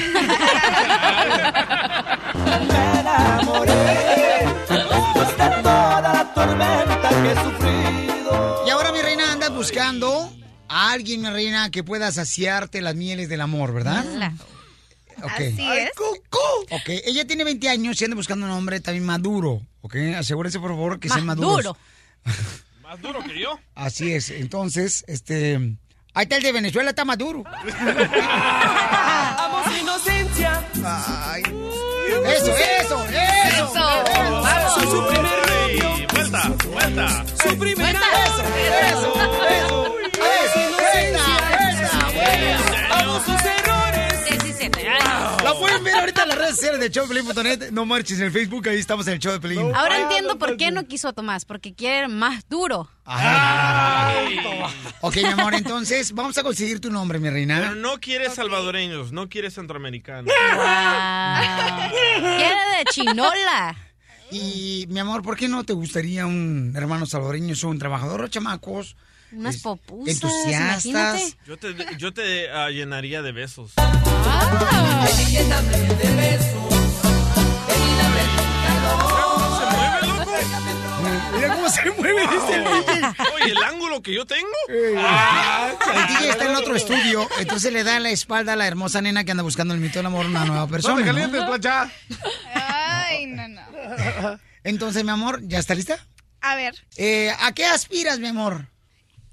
Y ahora, mi reina, andas buscando a alguien, mi reina, que pueda saciarte las mieles del amor, ¿verdad? Ok. Así es. Ok, ella tiene 20 años y anda buscando un hombre también maduro, ¿ok? Asegúrese, por favor, que sea Más maduro. duro. <laughs> Más duro que yo. Así es, entonces, este... Ahí está el de Venezuela, está maduro. Amo su inocencia. Ay. Eso, eso, eso. Vamos. Su primer vuelta, vuelta. Su primera Eso, eso, Amo sus errores. 17 años. La pueden ver ahorita en las redes sociales de showpelín.net. No marches en el Facebook, ahí estamos en el show de Pelín. Ahora entiendo por qué no quiso a Tomás, porque quiere más duro. Ay. Ok, mi amor, entonces vamos a conseguir tu nombre, mi Pero reina. no quiere salvadoreños, no quiere centroamericanos. Wow. Quiere de chinola. Y, mi amor, ¿por qué no te gustaría un hermano salvadoreño? Son trabajadores, chamacos. Unas es- popusas, Entusiastas. imagínate. Yo te, yo te ah, llenaría de besos. Mira cómo se mueve, dice el DJ. Oye, el ángulo que yo tengo. El DJ está en otro estudio, entonces le da la espalda a la hermosa nena que anda buscando el mito del amor, una nueva persona. No te ¿no? calientes, plancha. Ay, no, no. Entonces, mi amor, ¿ya está lista? A ver, Eh, ¿A qué aspiras, mi amor?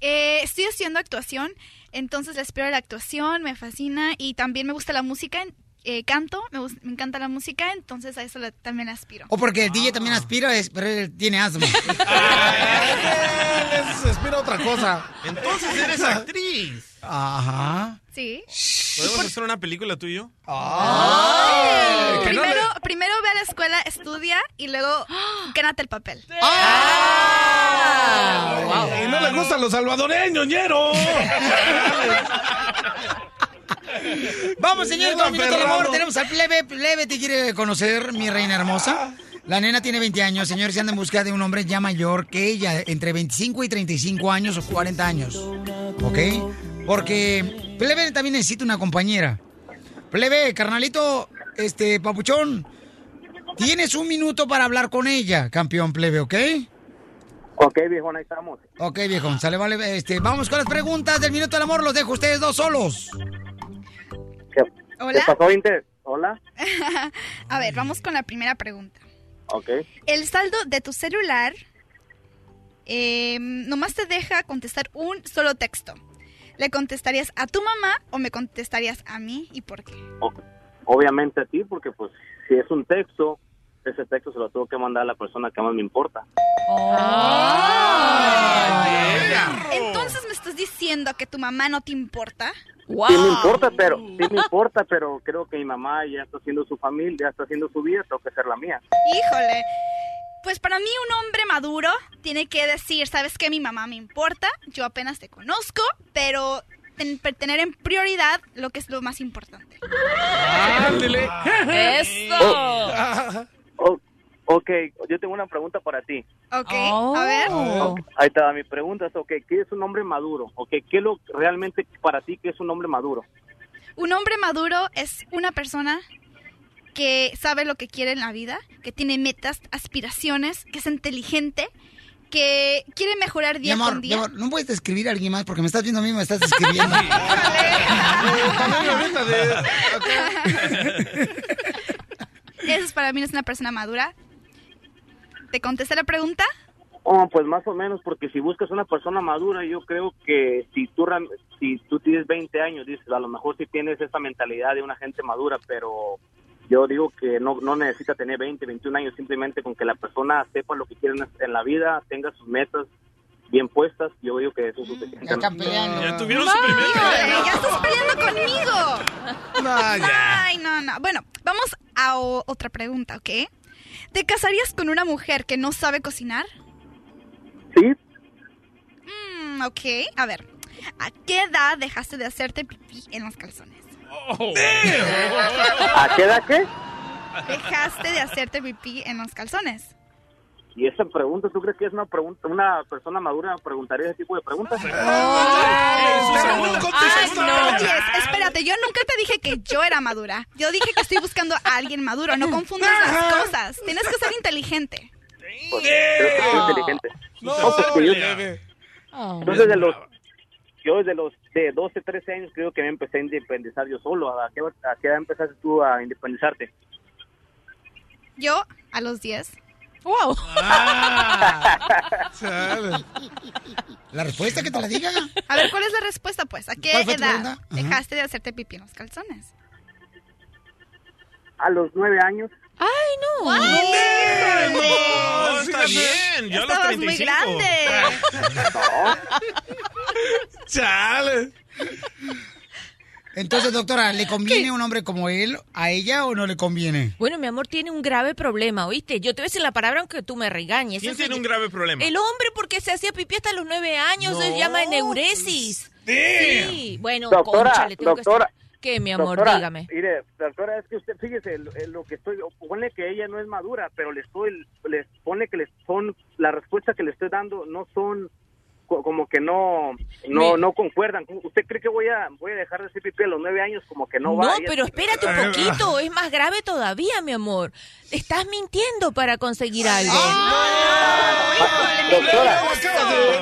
Eh, estoy haciendo actuación, entonces espero la actuación, me fascina y también me gusta la música, eh, canto, me, me encanta la música, entonces a eso le- también aspiro. O porque el DJ también aspira, es- pero él tiene asma. <laughs> Se aspira a otra cosa. Entonces <laughs> eres actriz. Ajá. Sí. ¿Podemos hacer una película tú y yo? Ay, que no Primero, primero ve a la escuela, estudia y luego <gasps> gánate el papel. Y no le gustan los salvadoreños, ñero. <laughs> Vamos, Bien con minuto del amor. Tenemos al plebe. Plebe te quiere conocer, mi reina hermosa. La nena tiene 20 años, señores, y anda en busca de un hombre ya mayor que ella, entre 25 y 35 años o 40 años. ¿Ok? Porque Plebe también necesita una compañera. Plebe, carnalito, este, papuchón, tienes un minuto para hablar con ella, campeón Plebe, ¿ok? Ok, viejón, ahí estamos. Ok, viejo, sale, vale. Este, vamos con las preguntas del minuto del amor. Los dejo a ustedes dos solos. ¿Qué, Hola. ¿Qué pasó, Inter? Hola. <laughs> a ver, vamos con la primera pregunta. Ok. El saldo de tu celular eh, nomás te deja contestar un solo texto. ¿Le contestarías a tu mamá o me contestarías a mí y por qué? Obviamente a ti, porque pues si es un texto, ese texto se lo tengo que mandar a la persona que más me importa. Me estás diciendo que tu mamá no te importa. Sí me importa, pero sí me <laughs> importa, pero creo que mi mamá ya está haciendo su familia, ya está haciendo su vida, tengo que ser la mía. Híjole. Pues para mí un hombre maduro tiene que decir, ¿sabes qué? Mi mamá me importa, yo apenas te conozco, pero ten- tener en prioridad lo que es lo más importante. ¡Ándale! ¡Eso! Oh, <laughs> ok, yo tengo una pregunta para ti. Ok, a ver. Ahí está, mi pregunta es, ok, ¿qué es un hombre maduro? Ok, ¿qué es lo realmente para ti que es un hombre maduro? Un hombre maduro es una persona que sabe lo que quiere en la vida, que tiene metas, aspiraciones, que es inteligente, que quiere mejorar Mi día amor, con mi día. amor, no puedes escribir a alguien más porque me estás viendo a mí, me estás escribiendo. <laughs> <laughs> Eso es para mí es una persona madura. ¿Te contesté la pregunta? Oh, pues más o menos, porque si buscas una persona madura, yo creo que si tú, ram- si tú tienes 20 años, dices, a lo mejor sí tienes esa mentalidad de una gente madura, pero yo digo que no, no necesita tener 20, 21 años, simplemente con que la persona sepa lo que quiere en- la vida, tenga sus metas bien puestas, yo digo que eso es suficiente. Ya están peleando. Ya tuvieron su primer ya estás peleando conmigo. No, ya. Ay, no, no. Bueno, vamos a otra pregunta, ¿ok? ¿Te casarías con una mujer que no sabe cocinar? Sí. Mm, ok, a ver. ¿A qué edad dejaste de hacerte pipí en los calzones? ¿A qué edad qué? Dejaste de hacerte pipí en los calzones. Y esa pregunta, ¿tú crees que es una pregunta, una persona madura preguntaría ese tipo de preguntas? Oye, espérate, yo nunca te dije que yo era madura. Yo dije que estoy buscando a alguien maduro. No confundas las cosas. Tienes que ser inteligente. Pues, creo que soy inteligente. No, pues yo, yo desde los, yo desde los de 12, 13 años creo que me empecé a independizar yo solo. ¿A qué, a qué edad empezaste tú a independizarte? Yo, a los 10. ¡Wow! La respuesta que te la diga. A ver, ¿cuál es la respuesta, pues? ¿A qué ¿Cuál fue tu edad dejaste de hacerte pipí en los calzones? A los 9 años. ¡Ay, no! No, ¡Híjole! está bien, yo a los Estabas muy 35. grande. <laughs> Chale. Entonces, doctora, ¿le conviene un hombre como él a ella o no le conviene? Bueno, mi amor, tiene un grave problema, ¿oíste? Yo te voy a decir la palabra aunque tú me regañes. ¿Quién tiene se- un grave problema? El hombre porque se hacía pipí hasta los nueve años, se No. llama eneuresis. Sí, bueno, Doctora, cónchale, tengo que doctora. hacer- ¿Qué, mi amor? Doctora, Dígame. Mire, doctora, es que usted, fíjese, lo, lo que estoy, pone que ella no es madura, pero le estoy, les pone que les son, la respuesta que le estoy dando no son, como que no, no, no concuerdan. ¿Usted cree que voy a, voy a dejar de hacer pipí a los nueve años? Como que no, No, va. Ella- pero espérate un poquito, es más grave todavía, mi amor. Estás mintiendo para conseguir algo.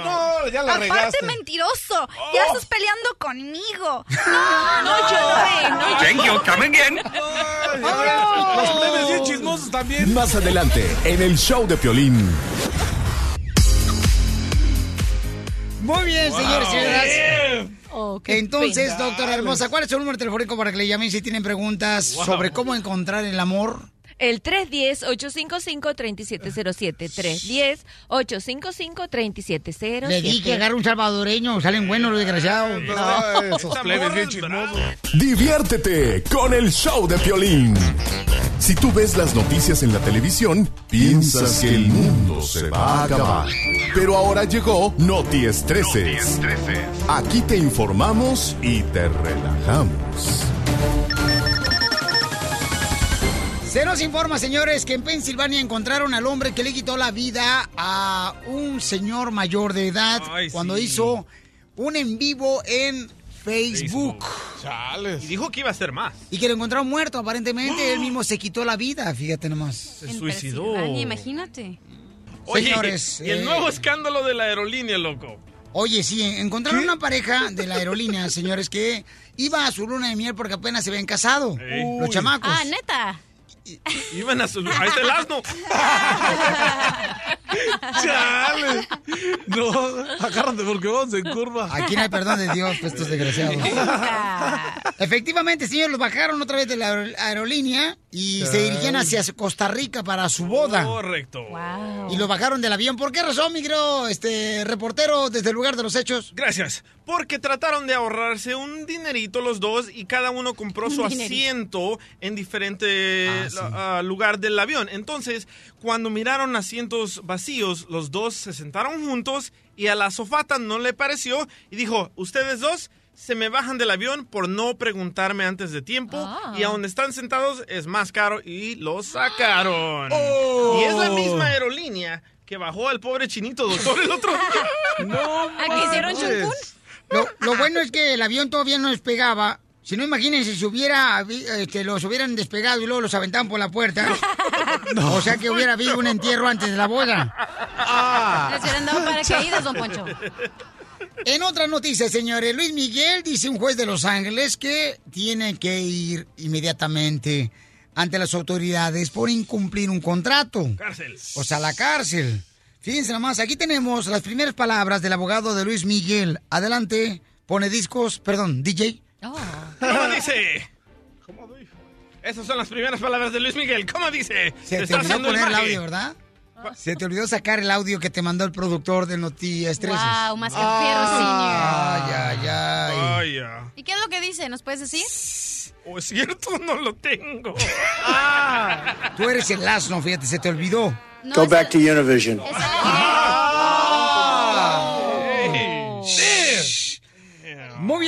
No, ya la Aparte, mentiroso. Ya estás peleando conmigo. No, no llores, no Thank you, come again. Los plebes bien chismosos también. Más adelante, en el show de Piolín. Muy bien, Wow. señores y señoras. Oh, Entonces, doctora hermosa, ¿cuál es su número telefónico para que le llamen si tienen preguntas Wow. sobre cómo encontrar el amor? El 310-855-3707. 310-855-3707. Le di que agarre un salvadoreño, salen buenos los desgraciados. esos plebes bien chismosos. Diviértete con el show de Piolín. Si tú ves las noticias en la televisión, piensas que el mundo se va a acabar. Pero ahora llegó Noti Estreses. Aquí te informamos y te relajamos. Se nos informa, señores, que en Pensilvania encontraron al hombre que le quitó la vida a un señor mayor de edad Ay, cuando sí. hizo un en vivo en Facebook. Y dijo que iba a hacer más. Y que lo encontraron muerto, aparentemente. Él mismo se quitó la vida, fíjate nomás. Se suicidó. Imagínate. Oye, Señores, y el eh, nuevo escándalo de la aerolínea, loco. Oye, sí, encontraron una pareja de la aerolínea, <laughs> señores, que iba a su luna de miel porque apenas se habían casado. Ey. Los chamacos. Ah, neta. Iban a su... Ahí está el asno. <laughs> Chale. No, agárrate porque vamos en curva. Aquí no hay perdón de Dios, pues, estos desgraciados. Efectivamente, señor, los bajaron otra vez de la aer- aerolínea y se dirigían hacia Costa Rica para su boda. Correcto. Y lo bajaron del avión. ¿Por qué razón, mi este, reportero desde el lugar de los hechos? Gracias. Porque trataron de ahorrarse un dinerito los dos y cada uno compró su asiento en diferente ah, lugar del avión. Entonces, cuando miraron asientos vacíos, los dos se sentaron juntos y a la sofata no le pareció y dijo, ustedes dos se me bajan del avión por no preguntarme antes de tiempo Ah. y a donde están sentados es más caro y lo sacaron. <gasps> Oh. Y es la misma aerolínea que bajó al pobre chinito doctor el otro día. <laughs> No. ¿A qué hicieron? Lo, lo bueno es que el avión todavía no despegaba. Si no, imagínense si hubiera, este, los hubieran despegado y luego los aventaban por la puerta. <laughs> O sea que hubiera habido un entierro antes de la boda. <laughs> Les hubieran dado paracaídas, don Poncho. En otras noticias, señores, Luis Miguel dice un juez de Los Ángeles que tiene que ir inmediatamente ante las autoridades por incumplir un contrato. Cárcel. O sea, la cárcel. Fíjense nomás, aquí tenemos las primeras palabras del abogado de Luis Miguel. Adelante, pone discos, perdón, DJ. ¿Cómo dice? Esas son las primeras palabras de Luis Miguel. ¿Cómo dice? Se te está olvidó haciendo poner el maje. audio, ¿verdad? Se te olvidó sacar el audio que te mandó el productor de Noti Estreses. Wow, más que fierro, señor. Ay, ay, ay. Ay. ¿Y qué es lo que dice? ¿Nos puedes decir? ¿O es cierto? <laughs> No lo tengo. Tú eres el asno, fíjate, se te olvidó. Go back to Univision. Muy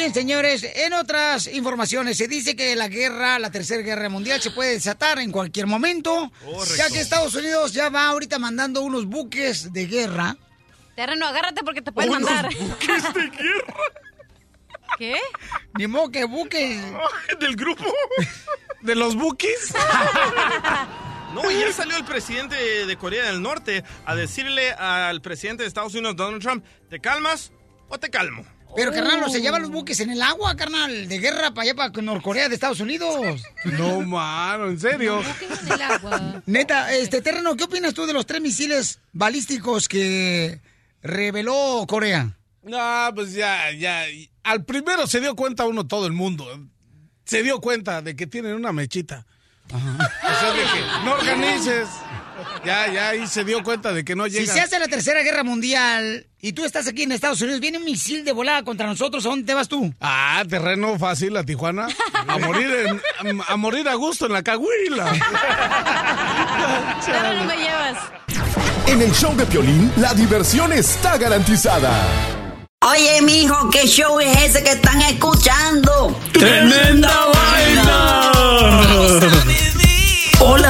bien, señores. En otras informaciones, se dice que la guerra, la tercera guerra mundial, se puede desatar en cualquier momento. Correcto. Ya que Estados Unidos ya va ahorita mandando unos buques de guerra. Terreno, agárrate porque te pueden Unos mandar. buques de guerra. ¿Qué? Ni modo que buques. ¿Del grupo? ¿De los buques? No, ya salió el presidente de Corea del Norte a decirle al presidente de Estados Unidos, Donald Trump, ¿te calmas o te calmo? Pero, carnal, ¿no se llevan los buques en el agua, carnal? De guerra para allá, para Norcorea de Estados Unidos. <laughs> No, mano, ¿en serio? <laughs> Neta, este terreno, ¿qué opinas tú de los tres misiles balísticos que reveló Corea? No, pues ya, ya. Al primero se dio cuenta uno, todo el mundo. Se dio cuenta de que tienen una mechita. O sea, de que no organices. Ya, ya, ahí se dio cuenta de que no Si llega. se hace la tercera guerra mundial y tú estás aquí en Estados Unidos, viene un misil de volada contra nosotros, ¿a dónde te vas tú? Ah, terreno fácil a Tijuana. A morir, en- a, a morir a gusto en la cahuila. <laughs> Pero no me llevas. En el show de Piolín, la diversión está garantizada. Oye, mijo, ¿qué show es ese que están escuchando? ¡Tremenda vaina! Hola